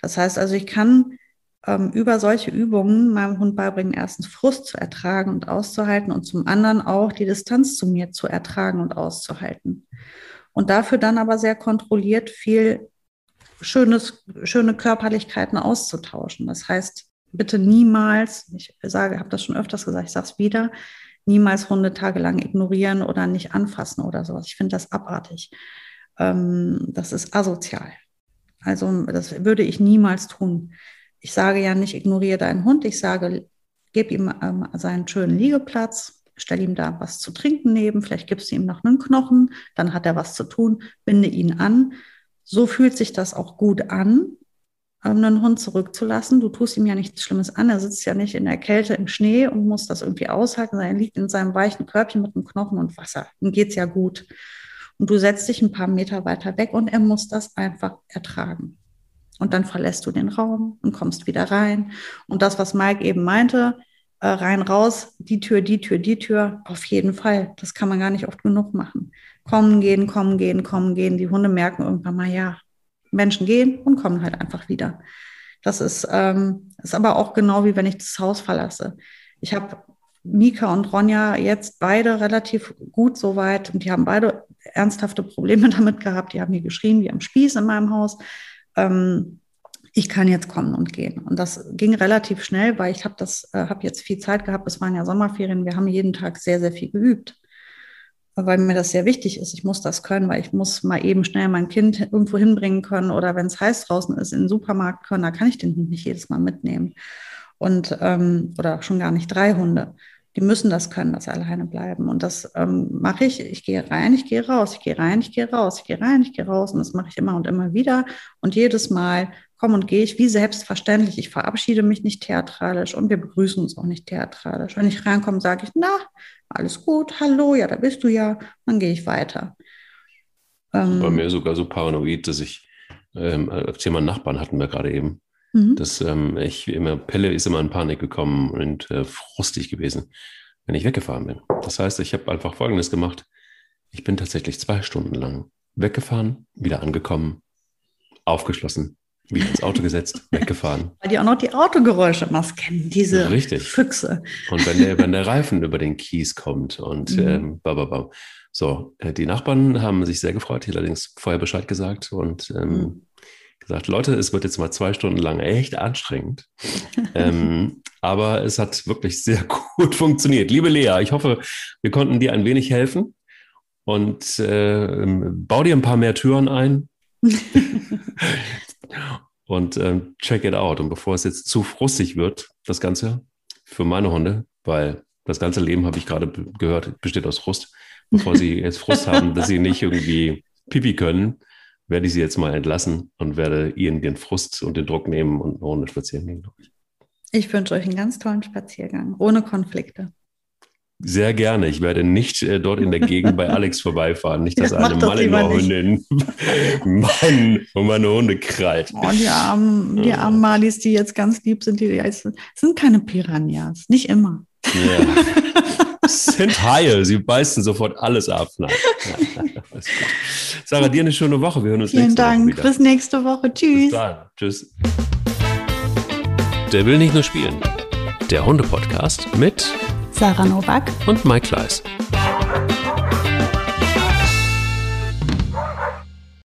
Das heißt also, ich kann ähm, über solche Übungen meinem Hund beibringen, erstens Frust zu ertragen und auszuhalten und zum anderen auch die Distanz zu mir zu ertragen und auszuhalten. Und dafür dann aber sehr kontrolliert viel schönes, schöne Körperlichkeiten auszutauschen. Das heißt, bitte niemals, ich sage, habe das schon öfters gesagt, ich sage es wieder, niemals Hunde tagelang ignorieren oder nicht anfassen oder sowas. Ich finde das abartig. Ähm, das ist asozial. Also das würde ich niemals tun ich sage ja nicht, ignoriere deinen Hund, ich sage, gib ihm ähm, seinen schönen Liegeplatz, stell ihm da was zu trinken neben, vielleicht gibst du ihm noch einen Knochen, dann hat er was zu tun, binde ihn an. So fühlt sich das auch gut an, einen Hund zurückzulassen. Du tust ihm ja nichts Schlimmes an. Er sitzt ja nicht in der Kälte im Schnee und muss das irgendwie aushalten, sondern er liegt in seinem weichen Körbchen mit einem Knochen und Wasser. Ihm geht's ja gut. Und du setzt dich ein paar Meter weiter weg und er muss das einfach ertragen. Und dann verlässt du den Raum und kommst wieder rein. Und das, was Mike eben meinte, äh, rein, raus, die Tür, die Tür, die Tür, auf jeden Fall. Das kann man gar nicht oft genug machen. Kommen, gehen, kommen, gehen, kommen, gehen. Die Hunde merken irgendwann mal, ja, Menschen gehen und kommen halt einfach wieder. Das ist, ähm, ist aber auch genau wie wenn ich das Haus verlasse. Ich habe Mika und Ronja jetzt beide relativ gut soweit und die haben beide ernsthafte Probleme damit gehabt. Die haben hier geschrien wie am Spieß in meinem Haus. Ähm, ich kann jetzt kommen und gehen. Und das ging relativ schnell, weil ich habe das, äh, habe jetzt viel Zeit gehabt. Es waren ja Sommerferien. Wir haben jeden Tag sehr, sehr viel geübt weil mir das sehr wichtig ist. Ich muss das können, weil ich muss mal eben schnell mein Kind irgendwo hinbringen können oder wenn es heiß draußen ist, in den Supermarkt können, da kann ich den Hund nicht jedes Mal mitnehmen. Und ähm, oder schon gar nicht drei Hunde. Die müssen das können, dass sie alleine bleiben. Und das ähm, mache ich. Ich gehe rein, ich gehe raus, ich gehe rein, ich gehe raus, ich gehe rein, ich gehe raus. Und das mache ich immer und immer wieder. Und jedes Mal komme und gehe ich wie selbstverständlich. Ich verabschiede mich nicht theatralisch und wir begrüßen uns auch nicht theatralisch. Wenn ich reinkomme, sage ich, na, alles gut, hallo, ja, da bist du ja, dann gehe ich weiter. Ähm, Bei mir sogar so paranoid, dass ich, ähm, das Thema Nachbarn hatten wir gerade eben, mhm. dass ähm, ich immer, Pelle ist immer in Panik gekommen und äh, frustig gewesen, wenn ich weggefahren bin. Das heißt, ich habe einfach Folgendes gemacht. Ich bin tatsächlich zwei Stunden lang weggefahren, wieder angekommen, aufgeschlossen, wieder ins Auto gesetzt, weggefahren. Weil die auch noch die Autogeräusche machst kennen, diese Richtig. Füchse. Und wenn der, wenn der Reifen über den Kies kommt und mhm. ähm, bababam. So, äh, die Nachbarn haben sich sehr gefreut, die allerdings vorher Bescheid gesagt und ähm, mhm. Gesagt, Leute, es wird jetzt mal zwei Stunden lang echt anstrengend. ähm, aber es hat wirklich sehr gut funktioniert. Liebe Lea, ich hoffe, wir konnten dir ein wenig helfen und äh, bau dir ein paar mehr Türen ein. und ähm, check it out. Und bevor es jetzt zu frustig wird, das Ganze für meine Hunde, weil das ganze Leben, habe ich gerade gehört, besteht aus Frust. Bevor sie jetzt Frust haben, dass sie nicht irgendwie pipi können, werde ich sie jetzt mal entlassen und werde ihnen den Frust und den Druck nehmen und eine Runde spazieren gehen, glaube ich. Ich wünsche euch einen ganz tollen Spaziergang, ohne Konflikte. Sehr gerne. Ich werde nicht äh, dort in der Gegend bei Alex vorbeifahren. Nicht, dass ja, eine Malinois-Hündin meinen und meine Hunde krallt. Oh, die armen, die armen Malis, die jetzt ganz lieb sind, die, die sind keine Piranhas. Nicht immer. Ja. sind Haie. Sie beißen sofort alles ab. Nein. Sarah, dir eine schöne Woche. Wir hören uns Vielen nächste Dank. Woche wieder. Bis nächste Woche. Tschüss. Tschüss. Der will nicht nur spielen. Der Hunde-Podcast mit Sarah Novak und Mike Kleiss.